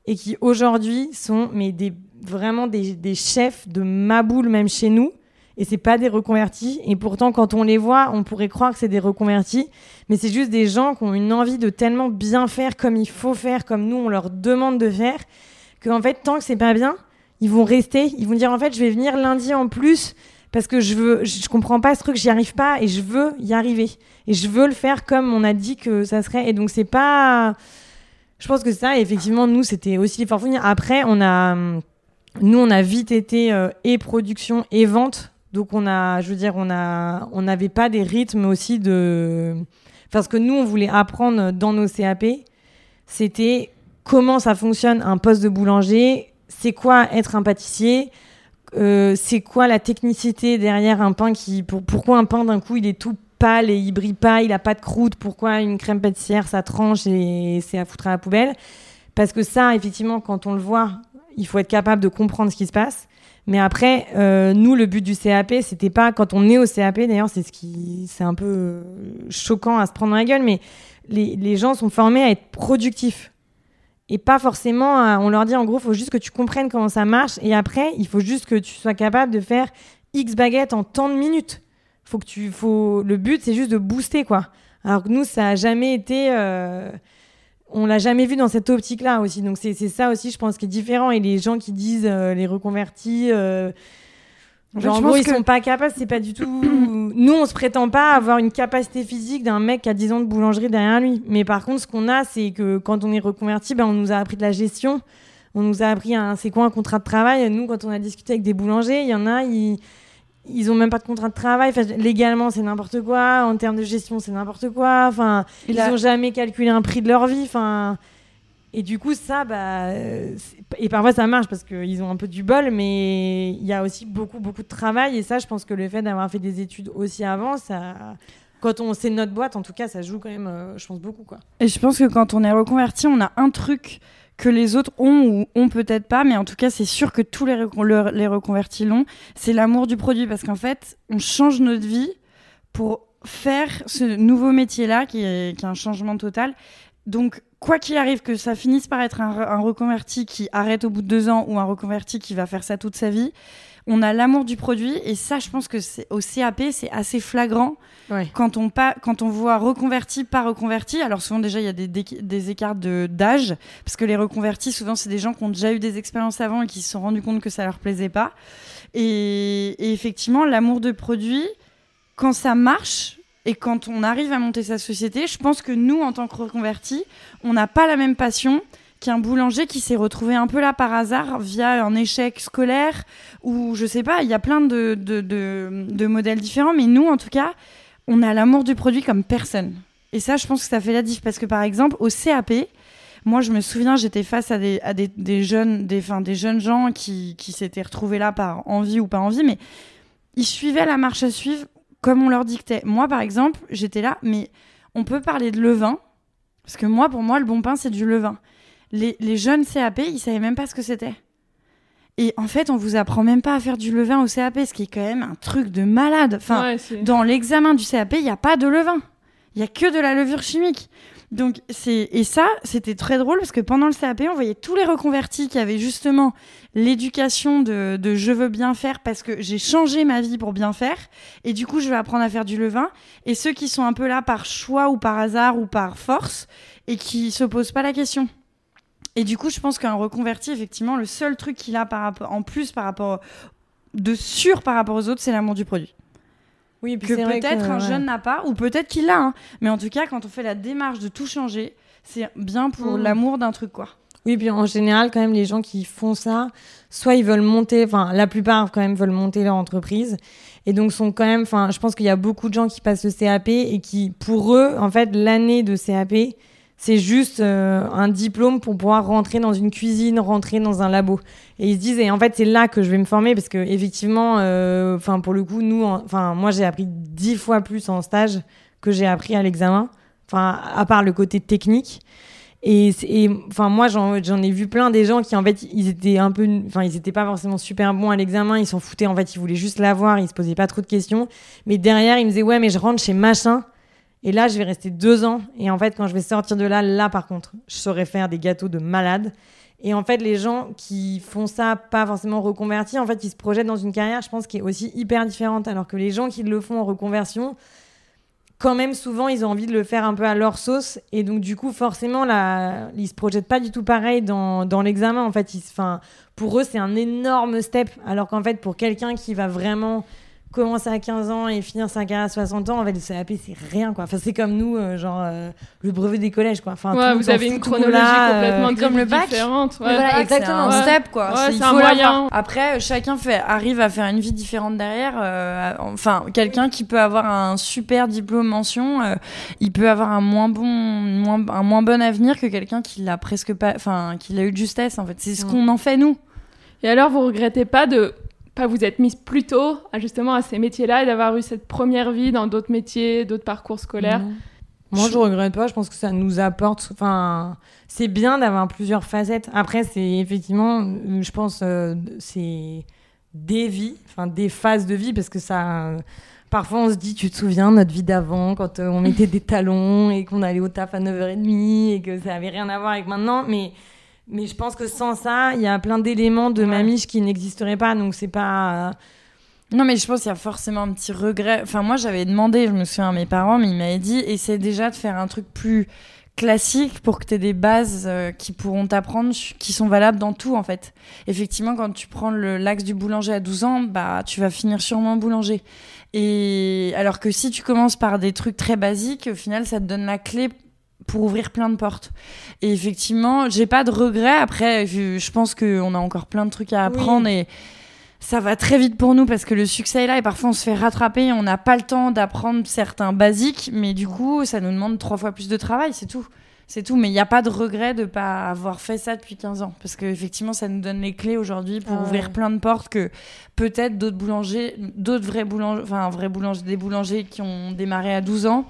et qui aujourd'hui sont, mais des, vraiment des, des chefs de maboule, même chez nous et c'est pas des reconvertis. Et pourtant, quand on les voit, on pourrait croire que c'est des reconvertis, mais c'est juste des gens qui ont une envie de tellement bien faire comme il faut faire, comme nous on leur demande de faire, qu'en fait, tant que c'est pas bien, ils vont rester. Ils vont dire en fait, je vais venir lundi en plus parce que je veux, je, comprends pas ce truc, j'y arrive pas et je veux y arriver et je veux le faire comme on a dit que ça serait. Et donc c'est pas, je pense que ça. effectivement, nous c'était aussi fort Après, on a, nous on a vite été euh, et production et vente donc on a, je veux dire, on a, on n'avait pas des rythmes aussi de, enfin ce que nous on voulait apprendre dans nos CAP, c'était comment ça fonctionne un poste de boulanger, c'est quoi être un pâtissier, euh, c'est quoi la technicité derrière un pain qui, pourquoi un pain d'un coup il est tout pâle et il brille pas, il a pas de croûte, pourquoi une crème pâtissière ça tranche et c'est à foutre à la poubelle? Parce que ça, effectivement, quand on le voit, il faut être capable de comprendre ce qui se passe. Mais après, euh, nous, le but du CAP, c'était pas quand on est au CAP. D'ailleurs, c'est ce qui, c'est un peu euh, choquant à se prendre dans la gueule, mais les, les gens sont formés à être productifs et pas forcément. on leur dit en gros, il faut juste que tu comprennes comment ça marche, et après, il faut juste que tu sois capable de faire X baguettes en tant de minutes. Faut que tu, faut. Le but, c'est juste de booster, quoi. Alors que nous, ça a jamais été. Euh, on l'a jamais vu dans cette optique-là aussi. Donc c'est ça aussi, je pense, qui est différent. Et les gens qui disent euh, les reconvertis, euh, en, gros, ils sont pas capables. C'est pas du tout. Nous, on se prétend pas avoir une capacité physique d'un mec qui a 10 ans de boulangerie derrière lui. Mais par contre, ce qu'on a, c'est que quand on est reconverti, ben, on nous a appris de la gestion. On nous a appris un, c'est quoi un contrat de travail. Nous, quand on a discuté avec des boulangers, il y en a, ils ils ont même pas de contrat de travail. légalement, c'est n'importe quoi. En termes de gestion, c'est n'importe quoi. Enfin, ils ont jamais calculé un prix de leur vie. Enfin, et du coup, ça, bah, et parfois ça marche parce qu'ils ont un peu du bol, mais il y a aussi beaucoup, beaucoup de travail. Et ça, je pense que le fait d'avoir fait des études aussi avant, ça, quand on sait notre boîte, en tout cas, ça joue quand même, euh, je pense beaucoup, quoi. Et je pense que quand on est reconverti, on a un truc que les autres ont ou ont peut-être pas, mais en tout cas, c'est sûr que tous les, reconvertis l'ont. C'est l'amour du produit parce qu'en fait, on change notre vie pour faire ce nouveau métier-là qui est un changement total. Donc, quoi qu'il arrive, que ça finisse par être un, un, reconverti qui arrête au bout de deux ans ou un reconverti qui va faire ça toute sa vie, on a l'amour du produit et ça, je pense que c'est au CAP, c'est assez flagrant quand on pas, quand on voit reconverti pas reconverti. Alors souvent déjà il y a des, des, écarts de d'âge parce que les reconvertis souvent c'est des gens qui ont déjà eu des expériences avant et qui se sont rendus compte que ça leur plaisait pas. Et, et effectivement, l'amour de produit, quand ça marche, et quand on arrive à monter sa société, je pense que nous, en tant que reconvertis, on n'a pas la même passion qu'un boulanger qui s'est retrouvé un peu là par hasard via un échec scolaire ou je sais pas, il y a plein de, modèles différents, mais nous en tout cas, on a l'amour du produit comme personne. Et ça, je pense que ça fait la diff parce que par exemple, au CAP, moi, je me souviens, j'étais face à des, jeunes, des, des jeunes gens qui, qui s'étaient retrouvés là par envie ou pas envie, mais ils suivaient la marche à suivre comme on leur dictait. Moi, par exemple, j'étais là, mais on peut parler de levain, parce que moi, pour moi, le bon pain, c'est du levain les, jeunes CAP, ils savaient même pas ce que c'était. Et en fait, on vous apprend même pas à faire du levain au CAP, ce qui est quand même un truc de malade. Enfin, dans l'examen du CAP, il n'y a pas de levain. Il y a que de la levure chimique. Donc c'est et ça, c'était très drôle parce que pendant le CAP, on voyait tous les reconvertis qui avaient justement l'éducation de, je veux bien faire parce que j'ai changé ma vie pour bien faire et du coup je vais apprendre à faire du levain. Et ceux qui sont un peu là par choix ou par hasard ou par force et qui se posent pas la question. Et du coup, je pense qu'un reconverti, effectivement, le seul truc qu'il a par rapport, en plus par rapport de sûr par rapport aux autres, c'est l'amour du produit. Oui, que peut-être un jeune n'a pas, ou peut-être qu'il l'a. Hein. Mais en tout cas, quand on fait la démarche de tout changer, c'est bien pour mm. l'amour d'un truc, quoi. Oui, puis en général, quand même, les gens qui font ça, soit ils veulent monter, enfin, la plupart quand même veulent monter leur entreprise, et donc sont quand même, enfin, je pense qu'il y a beaucoup de gens qui passent le CAP et qui, pour eux, en fait, l'année de CAP, c'est juste euh, un diplôme pour pouvoir rentrer dans une cuisine, rentrer dans un labo. Et ils se disent, et en fait, c'est là que je vais me former parce que effectivement, euh, enfin pour le coup, nous, enfin moi j'ai appris dix fois plus en stage que j'ai appris à l'examen enfin à part le côté technique. Et, enfin moi j'en ai vu plein des gens qui en fait ils étaient un peu, enfin ils étaient pas forcément super bons à l'examen, ils s'en foutaient en fait, ils voulaient juste l'avoir, ils se posaient pas trop de questions. Mais derrière ils me disaient ouais mais je rentre chez machin. Et là, je vais rester deux ans. Et en fait, quand je vais sortir de là, là, par contre, je saurais faire des gâteaux de malade. Et en fait, les gens qui font ça, pas forcément reconvertis, en fait, ils se projettent dans une carrière, je pense, qui est aussi hyper différente. Alors que les gens qui le font en reconversion, quand même, souvent, ils ont envie de le faire un peu à leur sauce. Et donc, du coup, forcément, là, ils se projettent pas du tout pareil dans, dans l'examen. En fait, ils, pour eux, c'est un énorme step. Alors qu'en fait, pour quelqu'un qui va vraiment commencer à 15 ans et finir sa carrière à 60 ans, en fait, le CAP, c'est rien, quoi. Enfin, c'est comme nous, euh, genre, euh, le brevet des collèges, quoi. Enfin, ouais, vous avez une chronologie complètement euh, comme le bac. différente. Ouais, voilà, exactement, un step, quoi. c'est un moyen. Après, chacun fait, arrive à faire une vie différente derrière. enfin, quelqu'un qui peut avoir un super diplôme mention, il peut avoir un moins bon, moins, un moins bon avenir que quelqu'un qui l'a presque pas, enfin, qui l'a eu de justesse, en fait. C'est ce mm. qu'on en fait, nous. Et alors, vous regrettez pas de pas vous être mise plus tôt à, justement à ces métiers-là et d'avoir eu cette première vie dans d'autres métiers, d'autres parcours scolaires Moi, je regrette pas. Je pense que ça nous apporte. Enfin, c'est bien d'avoir plusieurs facettes. Après, c'est effectivement, euh, je pense, euh, c'est des vies, enfin des phases de vie, parce que ça. Parfois, on se dit, tu te souviens notre vie d'avant, quand euh, on mettait des talons et qu'on allait au taf à 9h30 et que ça avait rien à voir avec maintenant. Mais mais je pense que sans ça, il y a plein d'éléments de ma miche qui n'existeraient pas. Donc c'est pas. Non, mais je pense qu'il y a forcément un petit regret. Enfin, moi, j'avais demandé, je me souviens à mes parents, mais ils m'avaient dit essaie déjà de faire un truc plus classique pour que tu aies des bases euh, qui pourront t'apprendre, qui sont valables dans tout, en fait. Effectivement, quand tu prends l'axe du boulanger à 12 ans, bah, tu vas finir sûrement boulanger. Et alors que si tu commences par des trucs très basiques, au final, ça te donne la clé pour ouvrir plein de portes. Et effectivement, j'ai pas de regrets. Après, je, pense qu'on a encore plein de trucs à apprendre et ça va très vite pour nous parce que le succès est là et parfois on se fait rattraper. On n'a pas le temps d'apprendre certains basiques, mais du coup, ça nous demande trois fois plus de travail, c'est tout. C'est tout, mais il n'y a pas de regret de pas avoir fait ça depuis 15 ans. Parce qu'effectivement, ça nous donne les clés aujourd'hui pour ah ouvrir plein de portes que peut-être d'autres boulangers, d'autres vrais boulangers, enfin, vrais boulangers, des boulangers qui ont démarré à 12 ans,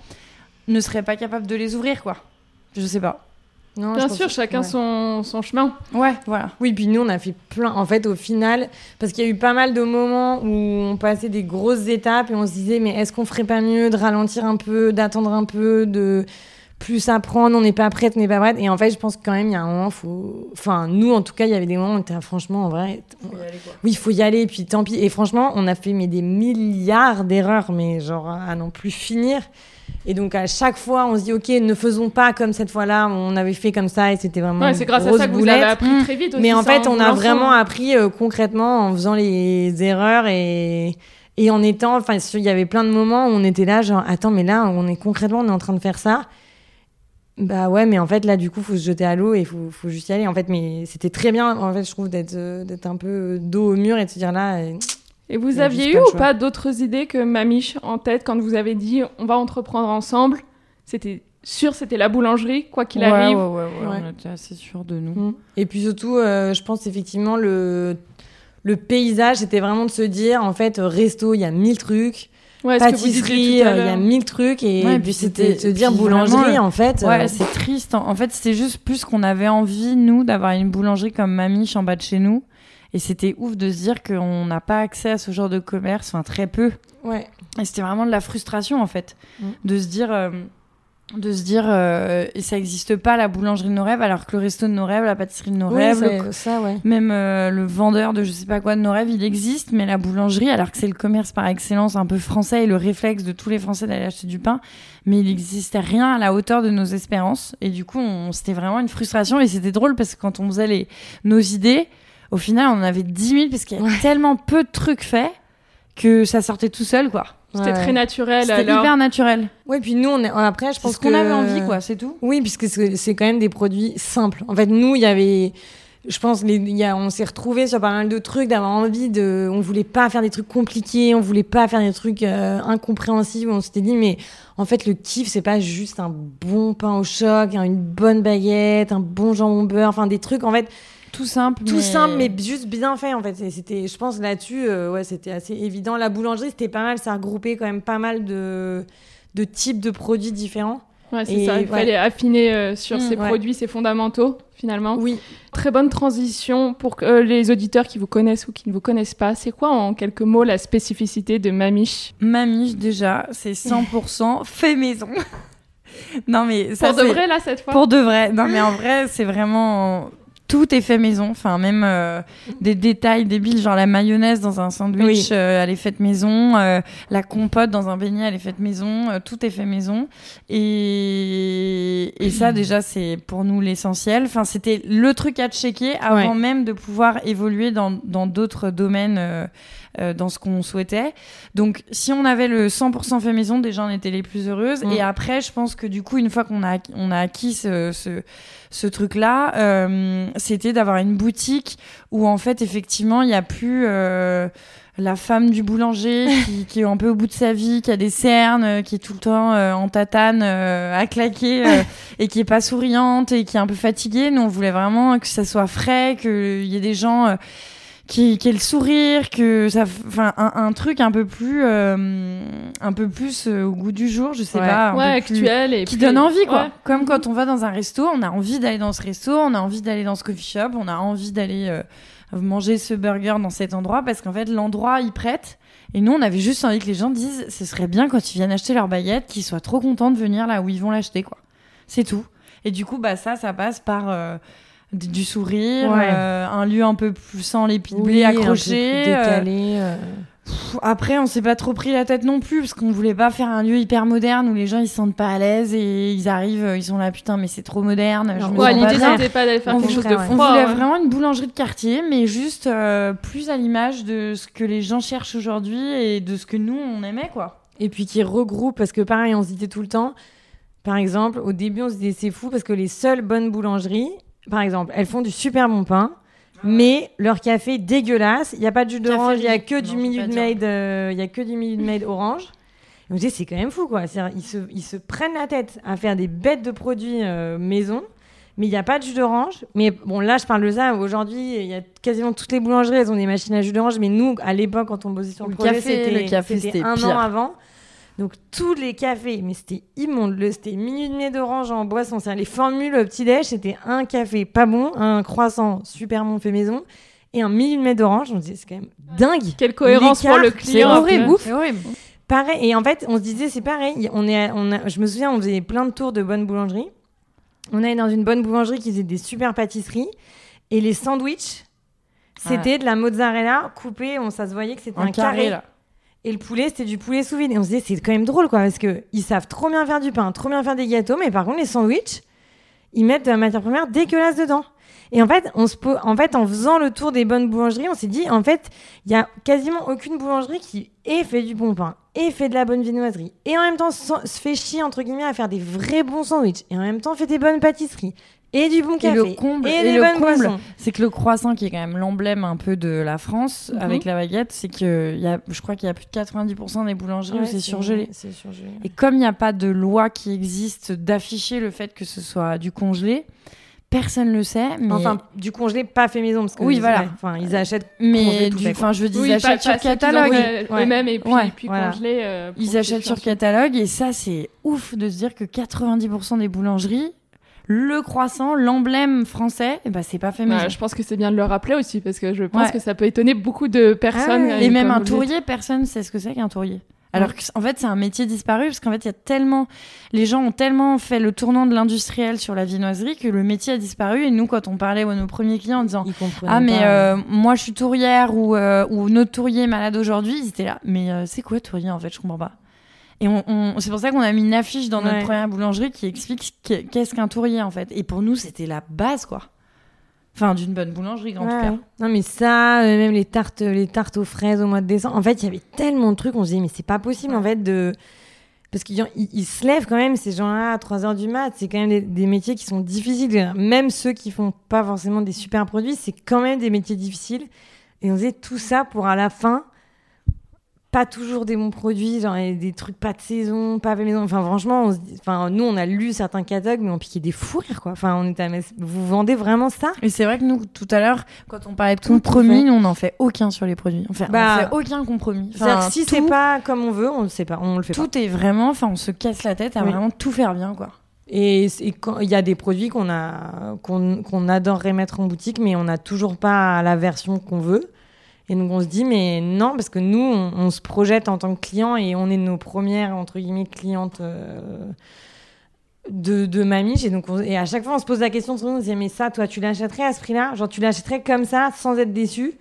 ne serait pas capable de les ouvrir, quoi. Je sais pas. Non, Bien sûr, chacun son, son, chemin. Ouais, voilà. Oui, puis nous, on a fait plein. En fait, au final, parce qu'il y a eu pas mal de moments où on passait des grosses étapes et on se disait, mais est-ce qu'on ferait pas mieux de ralentir un peu, d'attendre un peu, de plus apprendre, on n'est pas prête, on n'est pas prête. Et en fait, je pense que quand même, il y a un moment, faut. Enfin, nous, en tout cas, il y avait des moments où on était, franchement, en vrai. Oui, il faut y aller, et puis tant pis. Et franchement, on a fait mais, des milliards d'erreurs, mais genre à n'en plus finir. Et donc à chaque fois, on se dit ok, ne faisons pas comme cette fois-là. On avait fait comme ça et c'était vraiment. Ouais, c'est grâce à ça que vous avez appris très vite. Aussi, Mais en fait, on a vraiment appris euh, concrètement en faisant les erreurs et et en étant. Enfin, il y avait plein de moments où on était là, genre attends, mais là, on est concrètement, on est en train de faire ça. Bah ouais, mais en fait là, du coup, faut se jeter à l'eau et faut, faut juste y aller. En fait, mais c'était très bien. En fait, je trouve d'être euh, d'être un peu dos au mur et de se dire là. Et vous aviez eu ou pas d'autres idées que Mamiche en tête quand vous avez dit on va entreprendre ensemble? C'était sûr, c'était la boulangerie, quoi qu'il arrive. Ouais, ouais, ouais, on était assez sûr de nous. Mm. Et puis surtout, euh, je pense effectivement le le paysage, c'était vraiment de se dire en fait resto, il y a mille trucs. Ouais, pâtisserie, euh, il y a mille trucs et, puis c'était de se dire boulangerie en fait. Ouais, euh, c'est triste. En fait, c'était juste plus qu'on avait envie nous d'avoir une boulangerie comme Mamiche en bas de chez nous et c'était ouf de se dire qu'on n'a pas accès à ce genre de commerce, enfin très peu. Ouais. Et c'était vraiment de la frustration en fait, mm. de se dire, euh, de se dire, euh, ça n'existe pas la boulangerie de nos rêves, alors que le resto de nos rêves, la pâtisserie de nos rêves, ça, ouais. même euh, le vendeur de je sais pas quoi de nos rêves, il existe, mais la boulangerie, alors que c'est le commerce par excellence un peu français et le réflexe de tous les Français d'aller acheter du pain, mais il n'existait rien à la hauteur de nos espérances. Et du coup, c'était vraiment une frustration et c'était drôle parce que quand on faisait les, nos idées, au final, on en avait 10 000 parce qu'il y a tellement peu de trucs faits que ça sortait tout seul, quoi. C'était très naturel. C'était hyper naturel. Oui, puis nous, on est... après, je pense ce qu'on avait envie, quoi, c'est tout. Oui, puisque c'est quand même des produits simples. En fait, nous, il y avait je pense les, y a, on s'est retrouvé sur pas mal de trucs d'avoir envie de on voulait pas faire des trucs compliqués on voulait pas faire des trucs euh, incompréhensibles on s'était dit mais en fait le kiff c'est pas juste un bon pain au choc une bonne baguette un bon jambon beurre enfin des trucs en fait tout simple. Tout simple, mais juste bien fait en fait. C'était, je pense là-dessus, euh, ouais, c'était assez évident. La boulangerie, c'était pas mal, ça regroupait quand même pas mal de, de types de produits différents. Ouais, c'est ça. Il fallait affiner euh, sur ces mm, produits, ces fondamentaux, finalement. Oui. Très bonne transition pour euh, les auditeurs qui vous connaissent ou qui ne vous connaissent pas. C'est quoi, en quelques mots, la spécificité de Mamiche? Mamiche, déjà, c'est 100% fait maison. non, mais ça. Pour de vrai, là, cette fois? Pour de vrai. Non, mais en vrai, c'est vraiment tout est fait maison. Enfin, même euh, des détails débiles, genre la mayonnaise dans un sandwich, euh, elle est faite maison. Euh, la compote dans un beignet, elle est faite maison. tout est fait maison. Et, et ça, déjà, c'est pour nous l'essentiel. Enfin, c'était le truc à checker avant même de pouvoir évoluer dans d'autres domaines euh, dans ce qu'on souhaitait. Donc, si on avait le 100% fait maison, déjà, on était les plus heureuses. Mm. Et après, je pense que du coup, une fois qu'on a, on a acquis ce, ce, ce truc-là, euh, c'était d'avoir une boutique où, en fait, effectivement, il n'y a plus... Euh, la femme du boulanger qui, qui, est un peu au bout de sa vie, qui a des cernes, qui est tout le temps en tatane, à claquer et qui est pas souriante et qui est un peu fatiguée. Nous, on voulait vraiment que ça soit frais, qu'il y ait des gens qui, qui ait le sourire, que ça, enfin un, un, truc un peu plus, euh, un peu plus euh, au goût du jour, je sais pas, ouais, actuel et qui donne envie quoi. Comme quand on va dans un resto, on a envie d'aller dans ce resto, on a envie d'aller dans ce coffee shop, on a envie d'aller euh, manger ce burger dans cet endroit parce qu'en fait l'endroit il prête. Et nous, on avait juste envie que les gens disent, ce serait bien quand ils viennent acheter leur baguette, qu'ils soient trop contents de venir là où ils vont l'acheter, quoi. C'est tout. Et du coup, bah ça, ça passe par du sourire, euh, un lieu un peu plus sans les pieds oui, accrochés. décalé. Euh. après, on s'est pas trop pris la tête non plus parce qu'on voulait pas faire un lieu hyper moderne où les gens ils se sentent pas à l'aise et ils arrivent, euh, ils sont là putain mais c'est trop moderne. l'idée c'était pas d'aller faire quelque chose de froid. On voulait vraiment une boulangerie de quartier, mais juste plus à l'image de ce que les gens cherchent aujourd'hui et de ce que nous on aimait quoi. Et puis qui regroupe parce que pareil, on se disait tout le temps. Par exemple, au début, on se disait c'est fou parce que les seules bonnes boulangeries, par exemple, elles font du super bon pain, mais leur café est dégueulasse. Il n'y a pas de jus d'orange, il n'y a que du Minute Maid, euh, il y a que du orange. vous me c'est quand même fou, quoi. Ils se, ils se prennent la tête à faire des bêtes de produits euh, maison, mais il n'y a pas de jus d'orange. Mais bon, là, je parle de ça. Aujourd'hui, il y a quasiment toutes les boulangeries, elles ont des machines à jus d'orange. Mais nous, à l'époque, quand on bossait sur le, le café, c'était un an avant. Donc tous les cafés, mais c'était immonde. C'était minute de d'orange en boisson. Les formules petit-déj, c'était un café pas bon, un croissant super bon fait maison et un minute de d'orange. On se disait, c'est quand même dingue. Quelle cohérence pour le client. C'est horrible. Pareil. Et en fait, on se disait, c'est pareil. On est, on a, je me souviens, on faisait plein de tours de bonnes boulangeries. On allait dans une bonne boulangerie qui faisait des super pâtisseries. Et les sandwichs, c'était de la mozzarella coupée. On, ça se voyait que c'était un carré. carré et le poulet, c'était du poulet sous vide. Et on se disait, c'est quand même drôle, quoi, parce qu'ils savent trop bien faire du pain, trop bien faire des gâteaux, mais par contre, les sandwichs, ils mettent de la matière première dégueulasse dedans. Et en fait, on se en fait, en faisant le tour des bonnes boulangeries, on s'est dit, en fait, il y a quasiment aucune boulangerie qui ait fait du bon pain, et fait de la bonne viennoiserie, et en même temps se fait chier, entre guillemets, à faire des vrais bons sandwichs, et en même temps fait des bonnes pâtisseries et du bon café. Et le comble, et, le comble, c'est que le croissant, qui est quand même l'emblème un peu de la France mhm. avec la baguette, c'est que y a, je crois qu'il y a plus de 90% des boulangeries où c'est surgelé. surgelé. Et comme il n'y a pas de loi qui existe d'afficher le fait que ce soit du congelé, personne le sait. Mais... Enfin, du congelé pas fait maison parce que oui, voilà. Enfin, ils achètent. Mais du, enfin, je veux dire, ils achètent sur catalogue. Eux-mêmes et puis, puis congelé. Euh, ils achètent sur catalogue et ça, c'est ouf de se dire que 90% des boulangeries le croissant, l'emblème français, eh ben, c'est pas fait maison. je pense que c'est bien de le rappeler aussi parce que je pense que ça peut étonner beaucoup de personnes. Ah et même un tourrier, personne sait ce que c'est qu'un tourrier. Alors qu'en fait, c'est un métier disparu parce qu'en fait, il y a tellement, les gens ont tellement fait le tournant de l'industriel sur la viennoiserie que le métier a disparu. Et nous, quand on parlait à nos premiers clients en disant, ah mais euh, moi je suis tourrière ou euh, ou notre tourrier est malade aujourd'hui, ils étaient là. Mais euh, c'est quoi tourrier en fait? Je comprends pas. Et on, c'est pour ça qu'on a mis une affiche dans notre première boulangerie qui explique qu'est-ce qu'un tourrier en fait. Et pour nous, c'était la base quoi. Enfin, d'une bonne boulangerie en tout cas. Non mais ça, euh, même les tartes, les tartes aux fraises au mois de décembre. En fait, il y avait tellement de trucs. On se disait mais c'est pas possible en fait de parce qu'ils se lèvent quand même ces gens-là à 3 heures du mat. C'est quand même des, métiers qui sont difficiles. Même ceux qui font pas forcément des super produits, c'est quand même des métiers difficiles. Et on faisait tout ça pour à la fin pas toujours des bons produits, genre des trucs pas de saison, pas maison. Enfin, franchement, on se dit, enfin, nous, on a lu certains catalogues, mais on piquait des fous rires, quoi. Enfin, on était, vous vendez vraiment ça? Et c'est vrai que nous, tout à l'heure, quand on parlait de compromis, nous, on n'en fait aucun sur les produits. On fait, bah, fait aucun compromis. Enfin, si c'est pas comme on veut, on le sait pas, on le fait tout pas. est vraiment, enfin, on se casse la tête à vraiment tout faire bien, quoi. Et il y a des produits qu'on a qu'on adorerait mettre en boutique, mais on n'a toujours pas la version qu'on veut. Et donc on se dit mais non parce que nous on, se projette en tant que client et on est nos premières entre guillemets clientes euh, de, de Mamiche et et à chaque fois on se pose la question on se dit mais ça toi tu l'achèterais à ce prix-là? Genre tu l'achèterais comme ça sans être déçu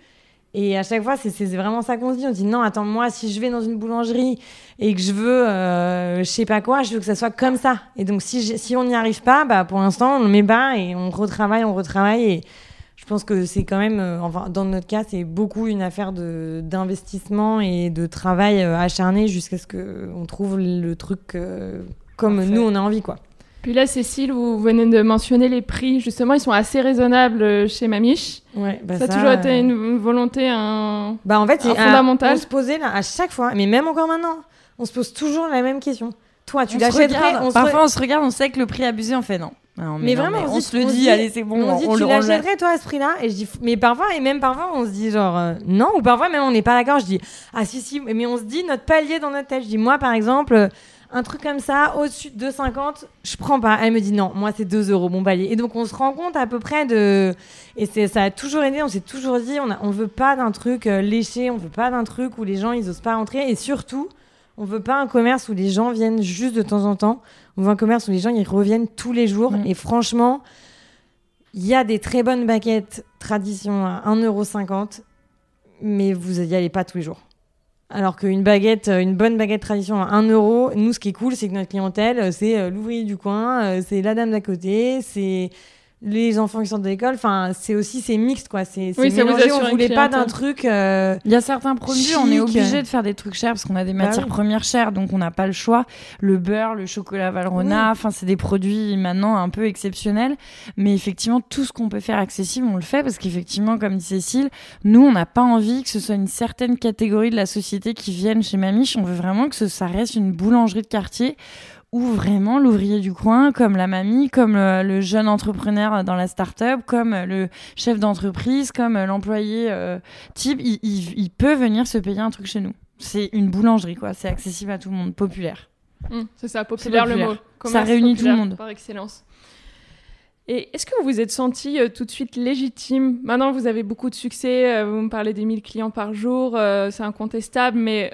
et à chaque fois, c'est vraiment ça qu'on se dit. On dit non, attends, moi, si je vais dans une boulangerie et que je veux, euh, je sais pas quoi, je veux que ça soit comme ça. Et donc, si, si on n'y arrive pas, bah, pour l'instant, on le met bas et on retravaille, on retravaille. Et je pense que c'est quand même, euh, enfin, dans notre cas, c'est beaucoup une affaire d'investissement et de travail euh, acharné jusqu'à ce qu'on trouve le truc comme nous, on a envie, quoi. Puis là, Cécile, vous venez de mentionner les prix. Justement, ils sont assez raisonnables euh, chez Mamiche. Ouais, bah ça, a toujours été euh, une volonté, un, bah en fait, fondamental. On se posait là, à chaque fois, mais même encore maintenant, on se pose toujours la même question. Toi, tu l'achèterais Parfois, on se regarde, on sait que le prix abusé, on fait non. Mais, vraiment, on, se, le dit, allez, c'est bon. On, dit, tu l'achèterais toi à ce prix-là Et je dis, mais parfois, et même parfois, on se dit genre, euh, non, ou parfois même on n'est pas d'accord. Je dis, ah si, si, mais on se dit notre palier dans notre tête. Je dis, moi par exemple, un truc comme ça, au-dessus de 2,50, je prends pas. Elle me dit non, moi c'est 2 euros mon palier. Et donc on se rend compte à peu près de. Et ça a toujours aidé, on s'est toujours dit, on, a, on veut pas d'un truc euh, léché, on veut pas d'un truc où les gens ils osent pas rentrer. Et surtout, on veut pas un commerce où les gens viennent juste de temps en temps. On veut un commerce où les gens ils reviennent tous les jours. Mm. Et franchement, il y a des très bonnes baguettes tradition à 1,50€, mais vous y allez pas tous les jours. Alors qu'une baguette, euh, une bonne baguette tradition à 1 euro, nous, ce qui est cool, c'est que notre clientèle, euh, c'est euh, l'ouvrier du coin, c'est la dame d'à côté, c'est les enfants qui sortent de l'école. Enfin, c'est aussi c'est mixte quoi. C'est oui, mélangé. On voulait pas d'un truc. Euh, Il y a certains produits, on est obligé de faire des trucs chers parce qu'on a des bah matières premières chères, donc on n'a pas le choix. Le beurre, le chocolat Valrhona, enfin c'est des produits maintenant un peu exceptionnels, mais effectivement tout ce qu'on peut faire accessible, on le fait parce qu'effectivement, comme dit Cécile, nous on n'a pas envie que ce soit une certaine catégorie de la société qui vienne chez Mamiche. On veut vraiment que ça reste une boulangerie de quartier ou vraiment l'ouvrier du coin, comme la mamie, comme le, jeune entrepreneur dans la start-up, comme le chef d'entreprise, comme l'employé euh, type, il, peut venir se payer un truc chez nous. C'est une boulangerie, quoi. C'est accessible à tout le monde, populaire. Mmh, c'est ça, populaire, le mot. ça réunit tout le monde. Par excellence. Et est-ce que vous vous êtes senti euh, tout de suite légitime? Maintenant, vous avez beaucoup de succès, euh, vous me parlez des 1000 clients par jour, c'est incontestable, mais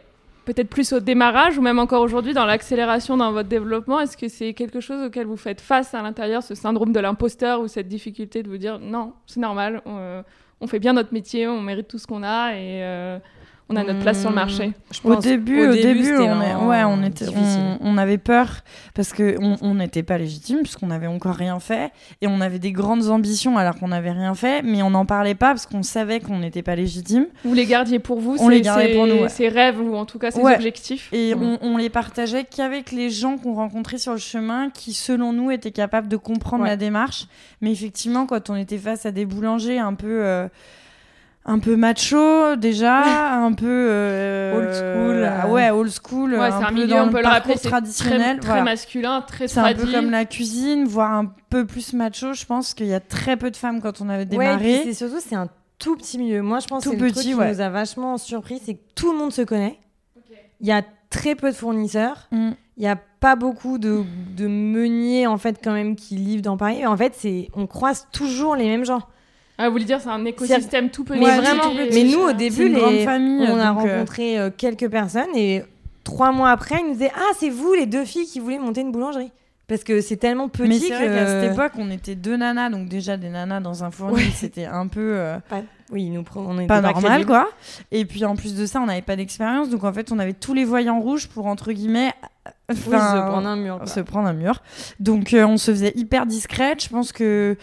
peut-être plus au démarrage ou même encore aujourd'hui dans l'accélération dans votre développement Est-ce que c'est quelque chose auquel vous faites face à l'intérieur, ce syndrome de l'imposteur ou cette difficulté de vous dire non, c'est normal, on, euh, fait bien notre métier, on mérite tout ce qu'on a et euh, on a notre place sur le marché. au début, au, début, on, ouais, on était, on, avait peur parce que on n'était pas légitime puisqu'on n'avait encore rien fait et on avait des grandes ambitions alors qu'on n'avait rien fait, mais on n'en parlait pas parce qu'on savait qu'on n'était pas légitime. Vous les gardiez pour vous, on les gardait pour nous, ces rêves ou en tout cas ces objectifs. Et on, les partageait qu'avec les gens qu'on rencontrait sur le chemin, qui selon nous étaient capables de comprendre la démarche. Mais effectivement, quand on était face à des boulangers un peu euh, un peu macho déjà, un peu euh, old school. Euh, ouais, old school. Ouais, c'est un, milieu, on peut le rappeler, traditionnel, très, masculin, très C'est un peu comme la cuisine, voire un peu plus macho. Je pense qu'il y a très peu de femmes quand on avait démarré. Ouais, c'est surtout c'est un tout petit milieu. Moi, je pense que le truc qui nous a vachement surpris, c'est que tout le monde se connaît. Il y a très peu de fournisseurs. Mm. Il y a pas beaucoup de, de meuniers en fait quand même qui livrent dans Paris. en fait, c'est on croise toujours les mêmes gens. Ah, vous voulez dire c'est un écosystème tout petit. Mais vraiment, mais nous au début, les... famille, on a euh, rencontré euh, quelques personnes et trois mois après, ils nous disaient ah c'est vous les deux filles qui voulaient monter une boulangerie. Parce que c'est tellement petit mais c'est vrai qu'à cette époque, on était deux nanas, donc déjà des nanas dans un fournil, c'était un peu euh, oui, nous on était pas normal quoi. Et puis en plus de ça, on n'avait pas d'expérience, donc en fait, on avait tous les voyants rouges pour entre guillemets se prendre un mur. Se prendre un mur. Donc on se faisait hyper discrète. Je pense que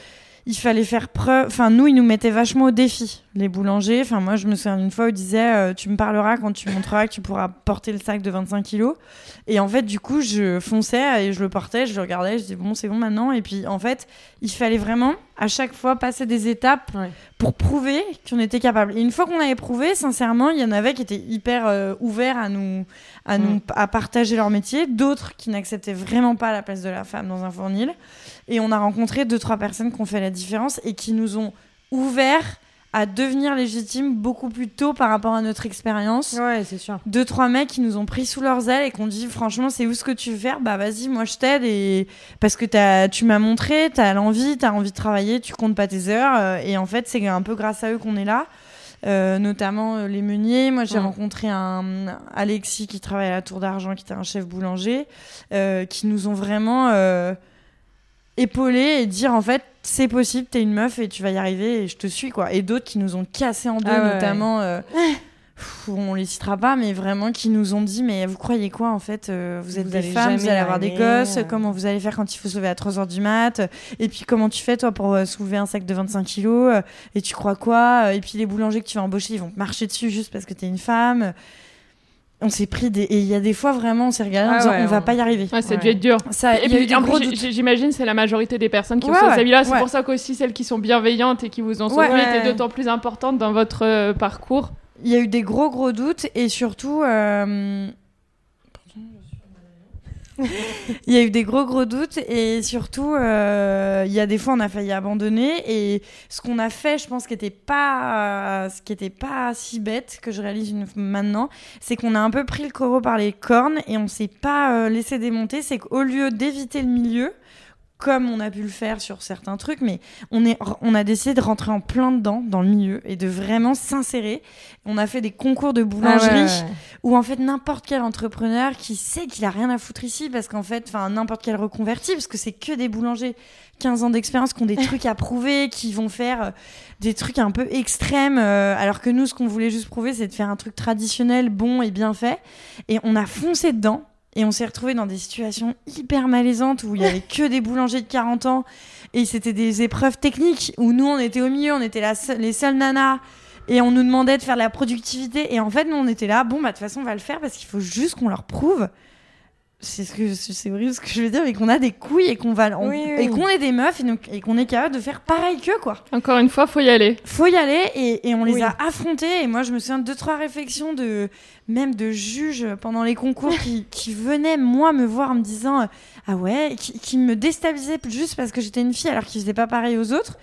il fallait faire preuve. Enfin, nous, ils nous mettaient vachement au défi. les boulangers. Enfin, moi, je me souviens d'une fois où ils disaient euh, Tu me parleras quand tu montreras que tu pourras porter le sac de 25 kilos. Et en fait, du coup, je fonçais et je le portais, je le regardais, je disais Bon, c'est bon maintenant. Et puis, en fait, il fallait vraiment à chaque fois passer des étapes pour prouver qu'on était capable. Et une fois qu'on avait prouvé, sincèrement, il y en avait qui étaient hyper euh, ouverts à nous, à nous, à partager leur métier, d'autres qui n'acceptaient vraiment pas la place de la femme dans un fournil. Et on a rencontré deux, trois personnes qui ont fait la différence et qui nous ont ouvert à devenir légitimes beaucoup plus tôt par rapport à notre expérience. Ouais, c'est sûr. Deux, trois mecs qui nous ont pris sous leurs ailes et qui ont dit franchement, c'est où ce que tu veux faire? Bah vas-y, moi je t'aide. Et... Parce que as, tu m'as montré, tu as l'envie, tu as envie de travailler, tu comptes pas tes heures. Euh, et en fait, c'est un peu grâce à eux qu'on est là. Euh, notamment euh, les meuniers. Moi, j'ai rencontré un Alexis qui travaille à la Tour d'Argent, qui était un chef boulanger, qui nous ont vraiment épauler et dire en fait c'est possible, t'es une meuf et tu vas y arriver et je te suis quoi. Et d'autres qui nous ont cassé en deux, ah notamment. Euh, on les citera pas, mais vraiment qui nous ont dit mais vous croyez quoi en fait euh, Vous êtes des femmes, vous allez avoir des gosses, comment vous allez faire quand il faut sauver à 3h du mat Et puis comment tu fais toi pour euh, soulever un sac de 25 kilos Et tu crois quoi Et puis les boulangers que tu vas embaucher, ils vont marcher dessus juste parce que t'es une femme on s'est pris des et il y a des fois vraiment on s'est regardé en ah disant on va pas y arriver. Ouais, ça a dû être dur. Ça et puis j'imagine c'est la majorité des personnes qui ont sauvé là c'est pour ça qu'aussi celles qui sont bienveillantes et qui vous ont sauvé étaient d'autant plus importantes dans votre euh, parcours. Il y a eu des gros gros doutes et surtout euh, il y a eu des gros gros doutes et surtout euh, il y a des fois on a failli abandonner et ce qu'on a fait je pense qui était pas ce qui était pas si bête que je réalise maintenant c'est qu'on a un peu pris le coraux par les cornes et on s'est pas euh, laissé démonter. C'est qu'au lieu d'éviter le milieu comme on a pu le faire sur certains trucs, mais on, est, on a décidé de rentrer en plein dedans, dans le milieu, et de vraiment s'insérer. On a fait des concours de boulangerie ah où, en fait, n'importe quel entrepreneur qui sait qu'il a rien à foutre ici, parce qu'en fait, enfin, n'importe quel reconverti, parce que c'est que des boulangers 15 ans d'expérience qui ont des trucs à prouver, qui vont faire euh, des trucs un peu extrêmes, euh, alors que nous, ce qu'on voulait juste prouver, c'est de faire un truc traditionnel, bon et bien fait. Et on a foncé dedans. Et on s'est retrouvé dans des situations hyper malaisantes où il y avait que des boulangers de 40 ans. Et c'était des épreuves techniques où nous on était au milieu, on était les seuls nanas. Et on nous demandait de faire la productivité. Et en fait nous on était là bon bah de toute façon on va le faire parce qu'il faut juste qu'on leur prouve c'est ce que c'est horrible ce que je veux dire mais qu'on a des couilles et qu'on va et qu'on est des meufs et, qu'on est capable de faire pareil qu'eux quoi. Encore une fois faut y aller. Faut y aller et, et on les a affrontés. Et moi je me souviens de deux trois réflexions de même de juges pendant les concours qui, qui venaient moi me voir en me disant ah ouais qui, qui me déstabilisaient juste parce que j'étais une fille alors qu'ils faisaient pas pareil aux autres.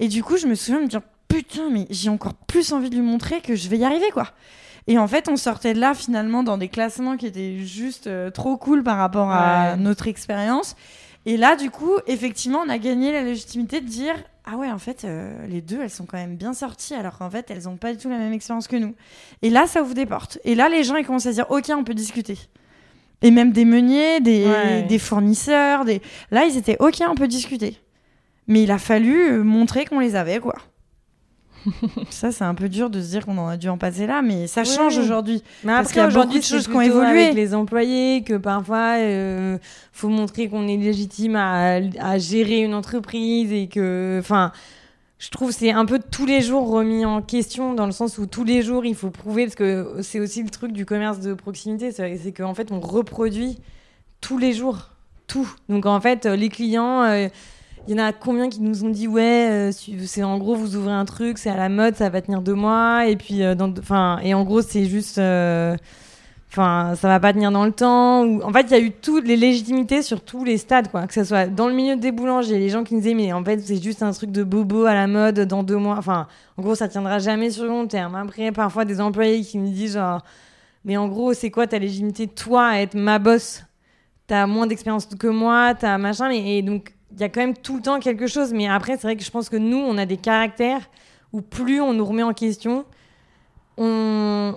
Et du coup je me souviens de me dire putain mais j'ai encore plus envie de lui montrer que je vais y arriver quoi et en fait, on sortait de là finalement dans des classements qui étaient juste euh, trop cool par rapport à notre expérience. Et là, du coup, effectivement, on a gagné la légitimité de dire ah ouais, en fait, euh, les deux, elles sont quand même bien sorties, alors qu'en fait, elles n'ont pas du tout la même expérience que nous. Et là, ça ouvre des portes. Et là, les gens, ils commencent à dire, ok, on peut discuter. Et même des meuniers, des, des fournisseurs, des... là, ils étaient, ok, on peut discuter. Mais il a fallu euh, montrer qu'on les avait, quoi. ça, c'est un peu dur de se dire qu'on en a dû en passer là, mais ça change aujourd'hui. Parce qu'il y a beaucoup de choses qui ont évolué. Avec les employés, que parfois, euh, faut montrer qu'on est légitime à, à, gérer une entreprise et que, enfin, je trouve c'est un peu tous les jours remis en question dans le sens où tous les jours il faut prouver parce que c'est aussi le truc du commerce de proximité, c'est qu'en fait on reproduit tous les jours tout. Donc en fait les clients euh, il y en a combien qui nous ont dit ouais, euh, c'est en gros vous ouvrez un truc, c'est à la mode, ça va tenir deux mois et puis euh, enfin et en gros c'est juste euh, enfin ça va pas tenir dans le temps ou en fait il y a eu toutes les légitimités sur tous les stades quoi. Que ce soit dans le milieu des boulangers les gens qui nous disaient mais en fait c'est juste un truc de bobo à la mode dans deux mois. Enfin en gros ça tiendra jamais sur le long terme. Après parfois des employés qui me disent genre mais en gros c'est quoi ta légitimité toi à être ma boss? T'as moins d'expérience que moi t'as machin mais et donc il y a quand même tout le temps quelque chose. Mais après, c'est vrai que je pense que nous, on a des caractères où plus on nous remet en question, on,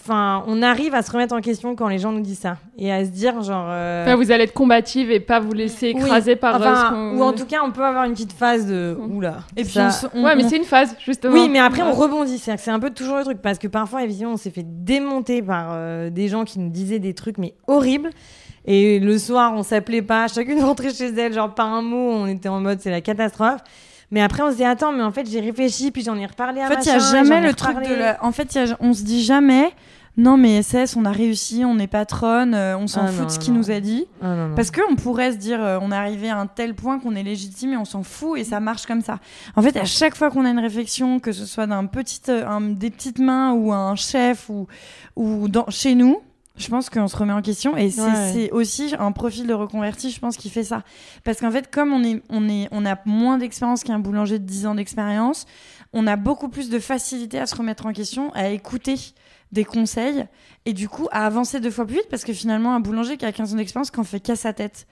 enfin, on arrive à se remettre en question quand les gens nous disent ça et à se dire genre. Euh, vous allez être combative et pas vous laisser écraser par. Enfin, ou en tout cas, on peut avoir une petite phase de oula. Et puis, ouais, mais c'est une phase justement. Oui, mais après on rebondit. C'est un peu toujours le truc parce que parfois, évidemment, on s'est fait démonter par euh, des gens qui nous disaient des trucs mais horribles. Et le soir, on s'appelait pas. Chacune rentrait chez elle, genre par un mot, on était en mode c'est la catastrophe. Mais après, on se dit, attends, mais en fait, j'ai réfléchi, puis j'en ai reparlé à En fait, il n'y a jamais le truc de la... En fait, y a- on se dit jamais, non mais SS, on a réussi, on est patronne, euh, on s'en Ah fout non, de ce qu'il nous a dit. Ah, non, non. Parce qu'on pourrait se dire, euh, on est arrivé à un tel point qu'on est légitime et on s'en fout et ça marche comme ça. En fait, à chaque fois qu'on a une réflexion, que ce soit d'un petit, euh, un- des petites mains ou un chef ou, ou dans, chez nous, je pense qu'on se remet en question et c'est Ouais. aussi un profil de reconverti, je pense, qui fait ça. Parce qu'en fait, comme on, est, on, est, on a moins d'expérience qu'un boulanger de 10 ans d'expérience, on a beaucoup plus de facilité à se remettre en question, à écouter des conseils et du coup à avancer deux fois plus vite parce que finalement un boulanger qui a 15 ans d'expérience qu'en fait qu'à sa tête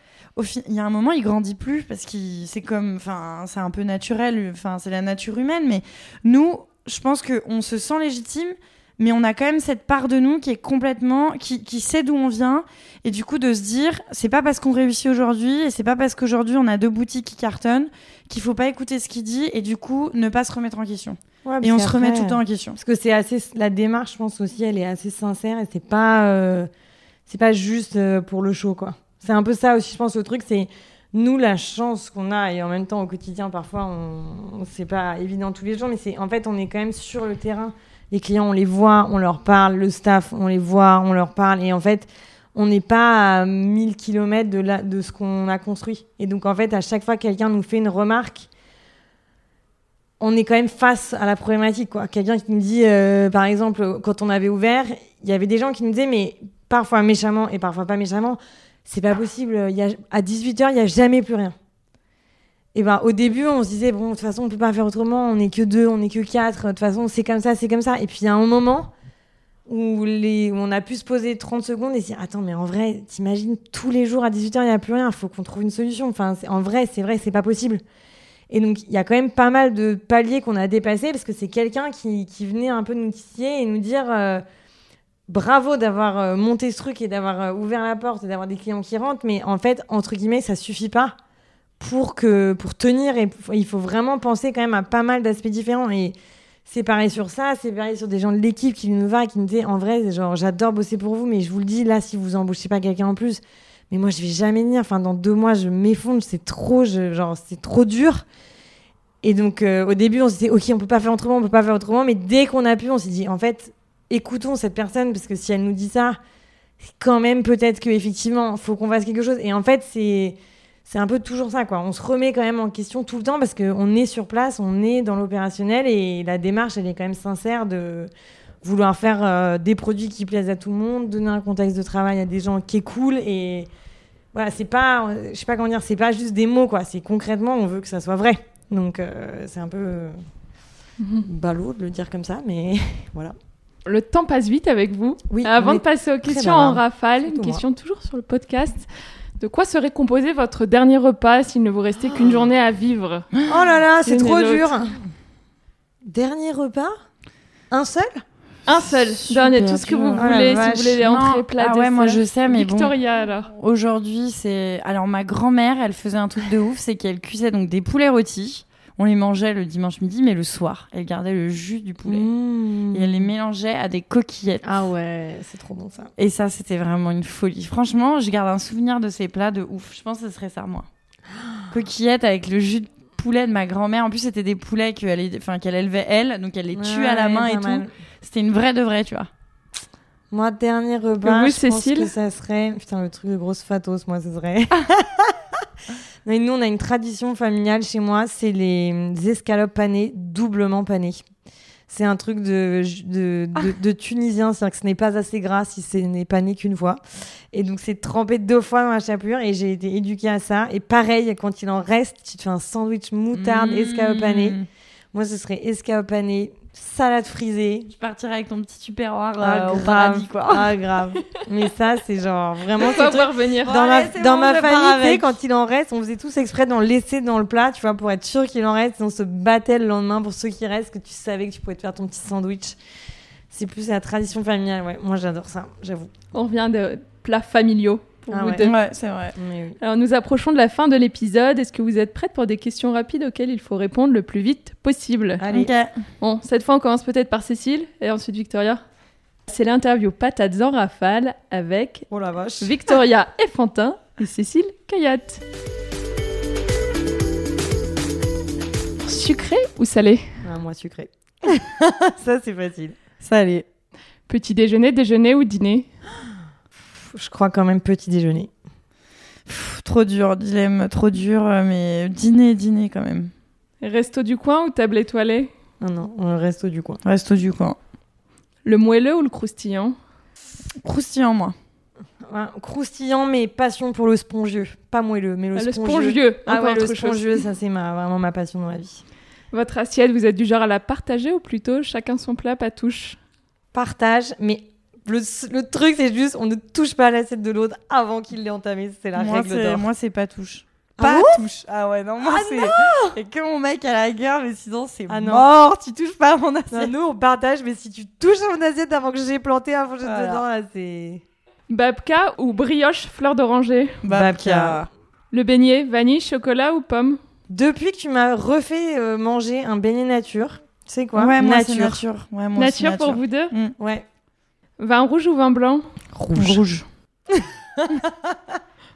il y a un moment il grandit plus parce qu'il c'est comme enfin c'est un peu naturel enfin c'est la nature humaine mais nous je pense que on se sent légitime mais on a quand même cette part de nous qui est complètement qui, qui sait d'où on vient et du coup de se dire c'est pas parce qu'on réussit aujourd'hui et c'est pas parce qu'aujourd'hui on a deux boutiques qui cartonnent qu'il faut pas écouter ce qu'il dit et du coup ne pas se remettre en question Ouais, et on se remet tout le temps en question Parce que c'est assez la démarche, je pense aussi, elle est assez sincère et c'est pas euh, c'est pas juste euh, pour le show quoi. C'est un peu ça aussi, je pense. Le truc, c'est nous la chance qu'on a et en même temps au quotidien parfois on, on c'est pas évident tous les jours, mais c'est en fait on est quand même sur le terrain. Les clients, on les voit, on leur parle, le staff, on les voit, on leur parle et en fait on n'est pas à 1000 km de, ce qu'on a construit. Et donc, en fait, à chaque fois que quelqu'un nous fait une remarque, on est quand même face à la problématique. Quelqu'un qui nous dit, euh, par exemple, quand on avait ouvert, il y avait des gens qui nous disaient, mais parfois méchamment et parfois pas méchamment, c'est pas possible, à 18h, il n'y a jamais plus rien. Et ben, au début, on se disait, bon, de toute façon, on peut pas faire autrement, on n'est que deux, on n'est que quatre, de toute façon, c'est comme ça, c'est comme ça. Et puis, il y a un moment où, les, où on a pu se poser 30 secondes et se dire, attends, mais en vrai, t'imagines, tous les jours à 18h, il n'y a plus rien, il faut qu'on trouve une solution. Enfin, en vrai, c'est vrai, c'est pas possible. Et donc, il y a quand même pas mal de paliers qu'on a dépassés parce que c'est quelqu'un qui, qui venait un peu nous titiller et nous dire euh, bravo d'avoir euh, monté ce truc et d'avoir euh, ouvert la porte et d'avoir des clients qui rentrent, mais en fait, entre guillemets, ça suffit pas pour, que, pour tenir et il faut vraiment penser quand même à pas mal d'aspects différents. Et c'est pareil sur ça, c'est pareil sur des gens de l'équipe qui nous va et qui nous disaient en vrai, genre, j'adore bosser pour vous, mais je vous le dis, là, si vous embauchez pas quelqu'un en plus, mais moi, je vais jamais venir. Enfin, dans deux mois, je m'effondre, c'est trop, je- genre, c'est trop dur. Et donc, euh, au début, on se disait, OK, on peut pas faire autrement, on peut pas faire autrement. Mais dès qu'on a pu, on s'est dit, en fait, écoutons cette personne, parce que si elle nous dit ça, quand même, peut-être qu'effectivement, faut qu'on fasse quelque chose. Et en fait, c'est. C'est un peu toujours ça, quoi. On se remet quand même en question tout le temps parce qu'on est sur place, on est dans l'opérationnel et la démarche, elle est quand même sincère de vouloir faire euh, des produits qui plaisent à tout le monde, donner un contexte de travail à des gens qui est cool et voilà, c'est pas, euh, je sais pas comment dire, c'est pas juste des mots, quoi. C'est concrètement, on veut que ça soit vrai. Donc, euh, c'est un peu euh, ballot de le dire comme ça, mais voilà. Le temps passe vite avec vous. Oui, Avant de passer aux questions en rafale, une question toujours sur le podcast. De quoi serait composé votre dernier repas s'il ne vous restait qu'une journée à vivre? Oh là là, c'est trop dur. Dernier repas? Un seul? Un seul. Donnez tout ce que vous. Oh voulez, si vous voulez les entrées, plats, Ah ouais, moi je sais, mais bon. Victoria alors. Aujourd'hui, c'est. Alors, ma grand-mère, elle faisait un truc de ouf, c'est qu'elle cuisait donc des poulets rôtis. On les mangeait le dimanche midi, mais le soir, elle gardait le jus du poulet. Mmh. Et elle les mélangeait à des coquillettes. Ah ouais, c'est trop bon ça. Et ça, c'était vraiment une folie. Franchement, je garde un souvenir de ces plats de ouf. Je pense que ce serait ça, moi. Coquillettes avec le jus de poulet de ma grand-mère. En plus, c'était des poulets qu'elle enfin, qu'elle élevait elle, donc elle les tue à la main et tout. C'était une vraie de vraie, tu vois. Moi, dernier repas, je Cécile pense que ça serait... Putain, le truc de grosse fatos, moi, ce serait... Mais nous, on a une tradition familiale chez moi, c'est les escalopes panées, doublement panées. C'est un truc de, de, de, de Tunisien, c'est-à-dire que ce n'est pas assez gras si ce n'est pané qu'une fois. Et donc, c'est trempé deux fois dans la chapelure et j'ai été éduquée à ça. Et pareil, quand il en reste, tu te fais un sandwich moutarde, Mmh. Moi, ce serait escalope panées, salade frisée, Je partirais avec ton petit tupperware ah, euh, au grave. paradis, quoi. Ah, grave. Mais ça, c'est genre vraiment. Pourquoi ce truc- voir venir Dans ma, Ouais, dans bon, ma famille, tu quand il en reste, on faisait tous exprès d'en laisser dans le plat, tu vois, pour être sûr qu'il en reste. Et on se battait le lendemain pour ceux qui restent, que tu savais que tu pouvais te faire ton petit sandwich. C'est plus la tradition familiale, ouais. Moi, j'adore ça, j'avoue. On revient de plats familiaux pour Ah vous ouais. deux. Ouais, c'est vrai. Oui. Alors nous approchons de la fin de l'épisode. Est-ce que vous êtes prête pour des questions rapides auxquelles il faut répondre le plus vite possible? Allez. Ok. Bon, cette fois on commence peut-être par Cécile et ensuite Victoria. C'est l'interview patates en rafale avec Oh la vache. Victoria Effantin et Cécile Cayatte. sucré ou salé? Ah, moi, sucré. ça, c'est facile. Salé. Petit déjeuner, déjeuner ou dîner? Je crois quand même petit déjeuner. Pff, trop dur, dilemme, trop dur, euh, mais dîner, dîner quand même. Resto du coin ou table étoilée? Non, non, on resto du coin. Resto du coin. Le moelleux ou le croustillant? Croustillant, moi. Ouais, croustillant, mais passion pour le spongieux. Pas moelleux, mais le, Ah, Le spongieux. spongieux, Ah ouais, le spongieux, ça c'est ma, vraiment ma passion dans la vie. Votre assiette, vous êtes du genre à la partager ou plutôt chacun son plat, pas touche? Partage, mais le, le truc c'est juste on ne touche pas à l'assiette de l'autre avant qu'il l'ait entamé. C'est la moi, règle d'or. moi, c'est pas touche. Ah Pas touche. Ah ouais, non, moi, Ah c'est. Et que mon mec à la guerre, mais sinon, c'est Ah non. mort. Tu touches pas à mon Non, assiette. nous on partage, mais si tu touches à mon assiette avant que j'ai planté un fourchette Voilà. dedans, là c'est. Babka ou brioche fleur d'oranger? Babka. Le beignet, vanille, chocolat ou pomme? Depuis que tu m'as refait euh, manger un beignet nature, c'est quoi? Ouais, moi, nature. nature. Ouais, moi aussi, nature, pour vous deux? Ouais. Vin rouge ou vin blanc Rouge. Rouge.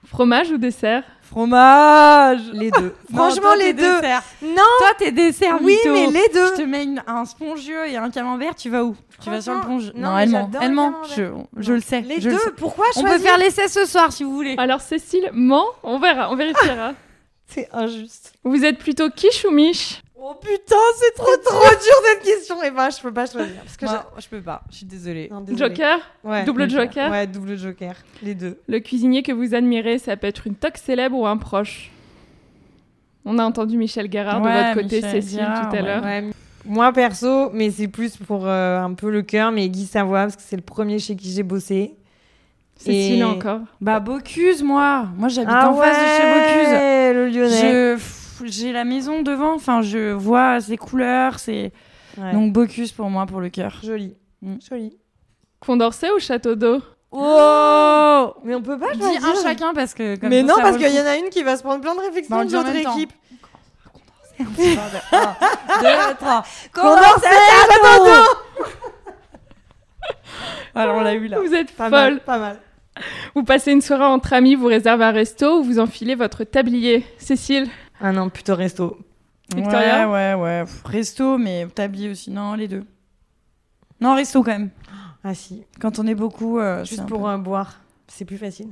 Fromage ou dessert Fromage. Les deux. Non, Franchement, toi, les deux. dessert. Non Toi, t'es dessert, Oui, mytho. mais les deux. Je te mets une- un spongieux et un camembert, tu vas où? Tu vas sur le plonge non, Non, elle ment. Elle le ment. Je, je le sais. Les je le deux, sais. pourquoi On choisir peut faire l'essai ce soir si vous voulez. Alors Cécile ment, on verra, on vérifiera. C'est injuste. vous êtes plutôt quiche ou miche? Oh putain, c'est trop trop dur cette question. Et ben, je peux pas choisir. Parce que Moi, je peux pas. Je suis désolée. j'ai- Non, désolée. Joker Ouais. Double joker Ouais, double joker. Les deux. Le cuisinier que vous admirez, ça peut être une toque célèbre ou un proche. On a entendu Michel Guérard de Ouais, votre côté, Michel Cécile, tout à ouais. l'heure. Ouais. Moi perso, mais c'est plus pour euh, un peu le cœur, mais Guy Savoie, parce que c'est le premier chez qui j'ai bossé. Cécile Et- encore. Bah, Bocuse, moi. Moi, j'habite Ah en face de chez Bocuse. le lyonnais. Je- J'ai la maison devant. Enfin, je vois ses couleurs. C'est Ouais. Donc, Bocuse pour moi, pour le cœur. joli. Mm. Joli. Condorcet ou Château d'eau Oh Mais on peut pas Dis choisir. un chacun parce que. comme Mais ça, non, ça parce qu'il y en a une qui va se prendre plein de réflexions Bah, de l'autre équipe. Deux, trois. Condorcet, Château d'eau Alors, on l'a eu là. Vous êtes Pas folle. mal, pas mal. Vous passez une soirée entre amis, vous réservez un resto ou vous enfilez votre tablier. Cécile Ah non, plutôt resto. Victoria Ouais, ouais, ouais. Pff, Resto, mais tablier aussi. Non, les deux. Non, resto quand même. Ah si, Quand on est beaucoup. euh, c'est juste un pour peu- euh, boire. C'est plus facile.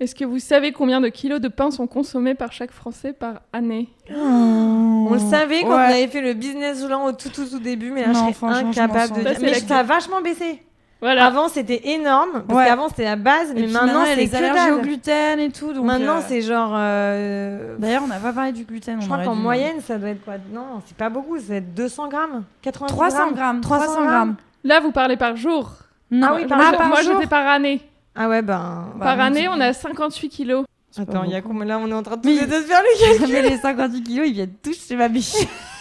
Est-ce que vous savez combien de kilos de pain sont consommés par chaque Français par année? On le savait quand Ouais. on avait fait le business plan au tout tout tout début, mais là Non, je serais franchement, je incapable de Ça, dire. c'est Mais la ça a vachement baissé. Voilà. Avant c'était énorme, parce Ouais. qu'avant c'était la base, Et mais maintenant il y a c'est les que allergies au dalle. gluten et tout. Donc, Maintenant euh, c'est genre. euh, D'ailleurs, on n'a pas parlé du gluten. Je on crois qu'en dû. moyenne ça doit être quoi? Non, c'est pas beaucoup, ça doit être 200 grammes 90 300 grammes. 300 grammes. Là, vous parlez par jour. Non, Ah oui, par moi, par moi, j'étais par année. Ah ouais, ben. Bah, par année, on a 58 kilos. Attends, il y a combien? Là On est en train de tous les deux se faire le calcul. mais les 58 kilos, ils viennent tous chez ma biche.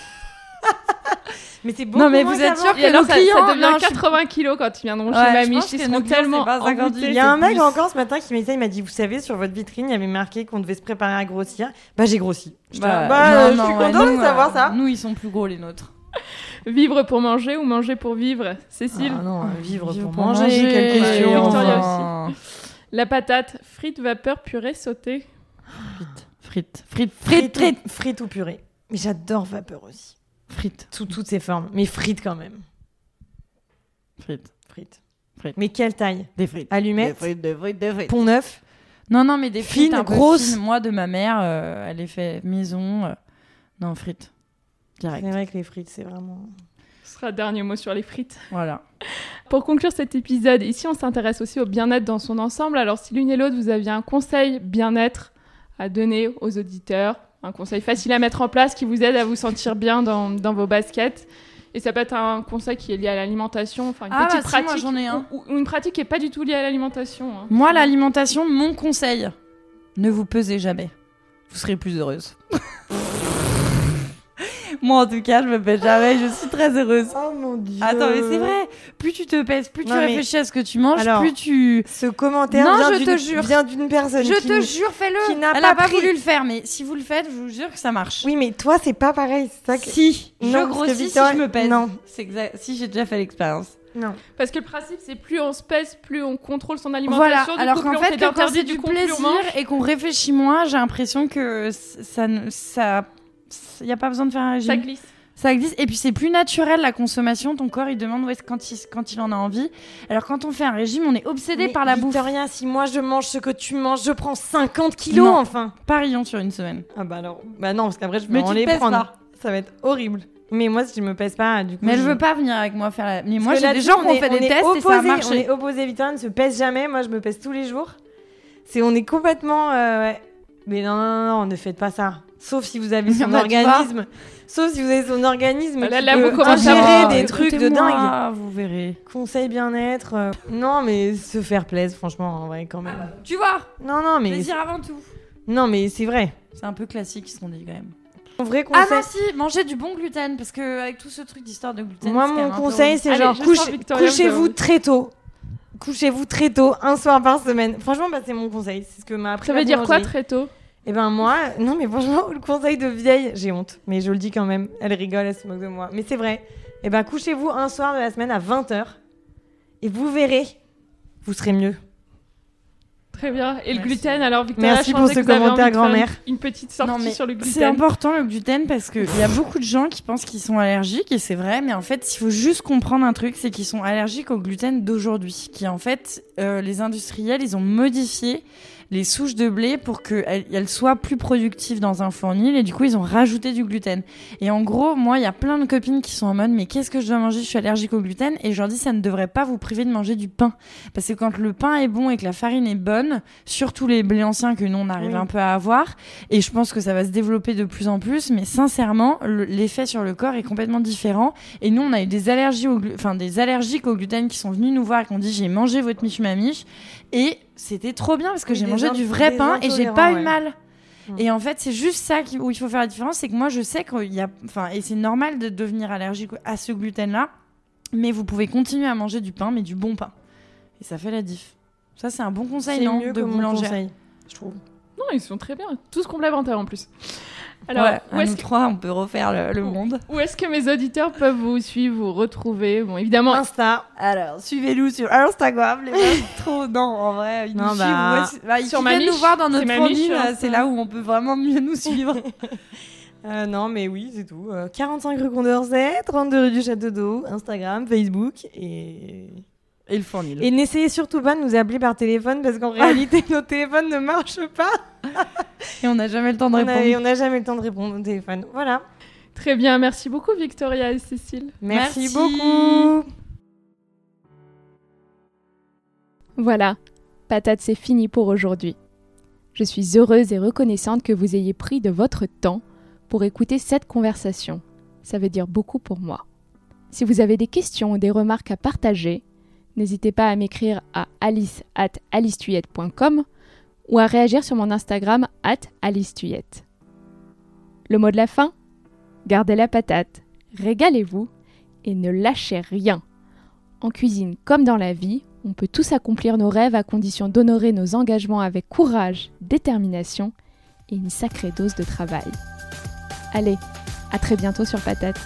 Mais c'est beaucoup Non, mais moins vous êtes qu'avant. sûr Et que alors, nos ça, clients, ça devient non, je suis- 80 kilos quand ils viendront Ouais, chez je Mamie. pense Ils que seront nos clients, tellement c'est pas 58, envoûtés. Il y a un mec plus. encore ce matin qui m'a dit ça, il m'a dit, vous savez, sur votre vitrine, il y avait marqué qu'on devait se préparer à grossir. Bah j'ai grossi. J'étais là, bah, non, euh, je non, suis ouais, contente nous, de savoir euh, ça. Nous, ils sont plus gros, les nôtres. Vivre pour manger ou manger pour vivre Cécile Ah non, vivre, Vivre pour, manger, quelle Ouais, question. Victoria enfin. La patate, frites, vapeur, purée, sautée. Frites. Frites. Frites. Frites, Frites. frites, frites ou purée. Mais j'adore vapeur aussi. Frites. Sous toutes ses formes. Mais frites quand même. Frites. Frites. Frites. Mais quelle taille? Des frites. Allumettes frites, des frites, des frites. Pont neuf? Non, non, mais des frites Fines, un peu grosses. fines. Moi, de ma mère, euh, elle les fait maison. euh, Non, frites. Direct. C'est vrai que les frites, c'est vraiment. Ce sera le dernier mot sur les frites. Voilà. Pour conclure cet épisode, ici on s'intéresse aussi au bien-être dans son ensemble. Alors si l'une et l'autre vous aviez un conseil bien-être à donner aux auditeurs, un conseil facile à mettre en place qui vous aide à vous sentir bien dans, dans vos baskets. Et ça peut être un conseil qui est lié à l'alimentation, enfin une Ah, petite bah si, moi, pratique, j'en ai un. Ou, ou une pratique qui est pas du tout liée à l'alimentation. hein. Moi, l'alimentation, mon conseil, ne vous pesez jamais. Vous serez plus heureuse. Moi, en tout cas, je me pèse jamais. Je suis très heureuse. Oh mon dieu. Attends, mais c'est vrai. Plus tu te pèses, plus tu mais- réfléchis à ce que tu manges, Alors, plus tu. Ce commentaire Non, vient je te d'une- jure. vient d'une personne. Je qui te jure, fais-le. qui n'a Elle pas a pas pris- voulu le faire, mais si vous le faites, je vous jure que ça marche. Oui, mais toi, c'est pas pareil. C'est ça que... Si, Non, je grossis Victor- si je me pèse. Non. C'est exact. Si j'ai déjà fait l'expérience. Non. Parce que le principe c'est plus on se pèse, plus on contrôle son Voilà. alimentation. du Alors coup, qu'en fait, que quand c'est du on plaisir et qu'on réfléchit moins, j'ai l'impression que ça, ça, il n'y a pas besoin de faire un régime. Ça glisse. Ça existe. Et puis c'est plus naturel la consommation. Ton corps il demande où est quand il, quand il en a envie. Alors quand on fait un régime, on est obsédé Mais par la bouffe. Victoria, si moi je mange ce que tu manges, je prends 50 kilos Non. enfin. Parions sur une semaine. Ah bah alors, bah non, parce qu'après je vais en les prendre. pas. Ça va être horrible. Mais moi, si je me pèse pas, du coup. Mais elle je- veut pas venir avec moi faire la. Mais Parce moi j'ai des gens qui on ont fait des est tests et ça a On est opposés, Victoria ne se pèse jamais. Moi, je me pèse tous les jours. C'est, on est complètement. euh, ouais. Mais non, non, non, ne faites pas ça. Sauf si vous avez son Bah, organisme. Sauf si vous avez son organisme. Là, qui là, peut vous commencez à des trucs de dingue. Vous verrez. Conseil bien-être. euh, Non, mais se faire plaisir, franchement, en vrai, quand même. Tu vois Non, non, mais. Plaisir avant tout. Non, mais c'est vrai. C'est un peu classique ce qu'on dit quand même. Mon vrai Ah conseil. non si, manger du bon gluten parce que avec tout ce truc d'histoire de gluten. Moi, mon conseil, c'est genre couche- couchez-vous vous- très tôt. Couchez-vous très tôt, un soir par semaine. Franchement, bah, c'est mon conseil. C'est ce que m'a appris. Ça veut dire quoi très tôt? Eh ben moi, non mais franchement, le conseil de vieille, j'ai honte, mais je le dis quand même. Elle rigole, elle se moque de moi. Mais c'est vrai. Eh ben couchez-vous un soir de la semaine à 20h et vous verrez, vous serez mieux. Très bien. Et le Merci. gluten, alors Victoria, Merci je pour ce que vous avez commentaire, envie de faire grand-mère. Une, petite sortie Non, mais sur le C'est gluten. important le gluten parce qu'il y a beaucoup de gens qui pensent qu'ils sont allergiques et c'est vrai, mais en fait, il faut juste comprendre un truc, c'est qu'ils sont allergiques au gluten d'aujourd'hui. Qui en fait, euh, les industriels, ils ont modifié les souches de blé pour qu'elles elles soient plus productives dans un fournil et du coup, ils ont rajouté du gluten. Et en gros, moi, il y a plein de copines qui sont en mode, mais qu'est-ce que je dois manger? Je suis allergique au gluten et je leur dis, ça ne devrait pas vous priver de manger du pain. Parce que quand le pain est bon et que la farine est bonne, surtout les blés anciens que nous on arrive Oui. un peu à avoir, et je pense que ça va se développer de plus en plus, mais sincèrement, le- l'effet sur le corps est complètement différent. Et nous, on a eu des allergies au enfin des allergiques au gluten qui sont venus nous voir et qui ont dit j'ai mangé votre michu mamiche et c'était trop bien parce que Oui, j'ai mangé du vrai pain et j'ai pas eu mal. Et en fait, c'est juste ça qui- où il faut faire la différence, c'est que moi, je sais qu'il y a, enfin, et c'est normal de devenir allergique à ce gluten-là, mais vous pouvez continuer à manger du pain, mais du bon pain, et ça fait la diff. Ça, c'est un bon conseil, non, mieux de boulangère. conseil, je trouve. Non, ils sont très bien. Tous complémentaires en plus. Alors, Ouais, où est-ce nous que, trois, on peut refaire le, le monde. où est-ce que mes auditeurs peuvent vous suivre, vous retrouver Bon, évidemment, Insta. Alors, suivez-nous sur Instagram, les meufs. trop, non, en vrai. Ils Non, nous bah, suivent, c'est- bah, ils sur nous voir dans notre euh, Insta. c'est là où on peut vraiment mieux nous suivre. Euh, non, mais oui, c'est tout. Euh, 45 rue Condorcet, 32 rue du Château d'Eau, Instagram, Facebook et. Et le fournil. Et n'essayez surtout pas de nous appeler par téléphone parce qu'en réalité, nos téléphones ne marchent pas. Et on n'a jamais le temps de On répondre. a- et on n'a jamais le temps de répondre au téléphone. Voilà. très bien. Merci beaucoup, Victoria et Cécile. Merci, Merci. beaucoup. Voilà, patate, c'est fini pour aujourd'hui. Je suis heureuse et reconnaissante que vous ayez pris de votre temps pour écouter cette conversation. Ça veut dire beaucoup pour moi. Si vous avez des questions ou des remarques à partager, n'hésitez pas à m'écrire à alice at alicetuyette.com ou à réagir sur mon Instagram at alicetuyette. Le mot de la fin? Gardez la patate, régalez-vous et ne lâchez rien. En cuisine comme dans la vie, on peut tous accomplir nos rêves à condition d'honorer nos engagements avec courage, détermination et une sacrée dose de travail. Allez, à très bientôt sur Patate.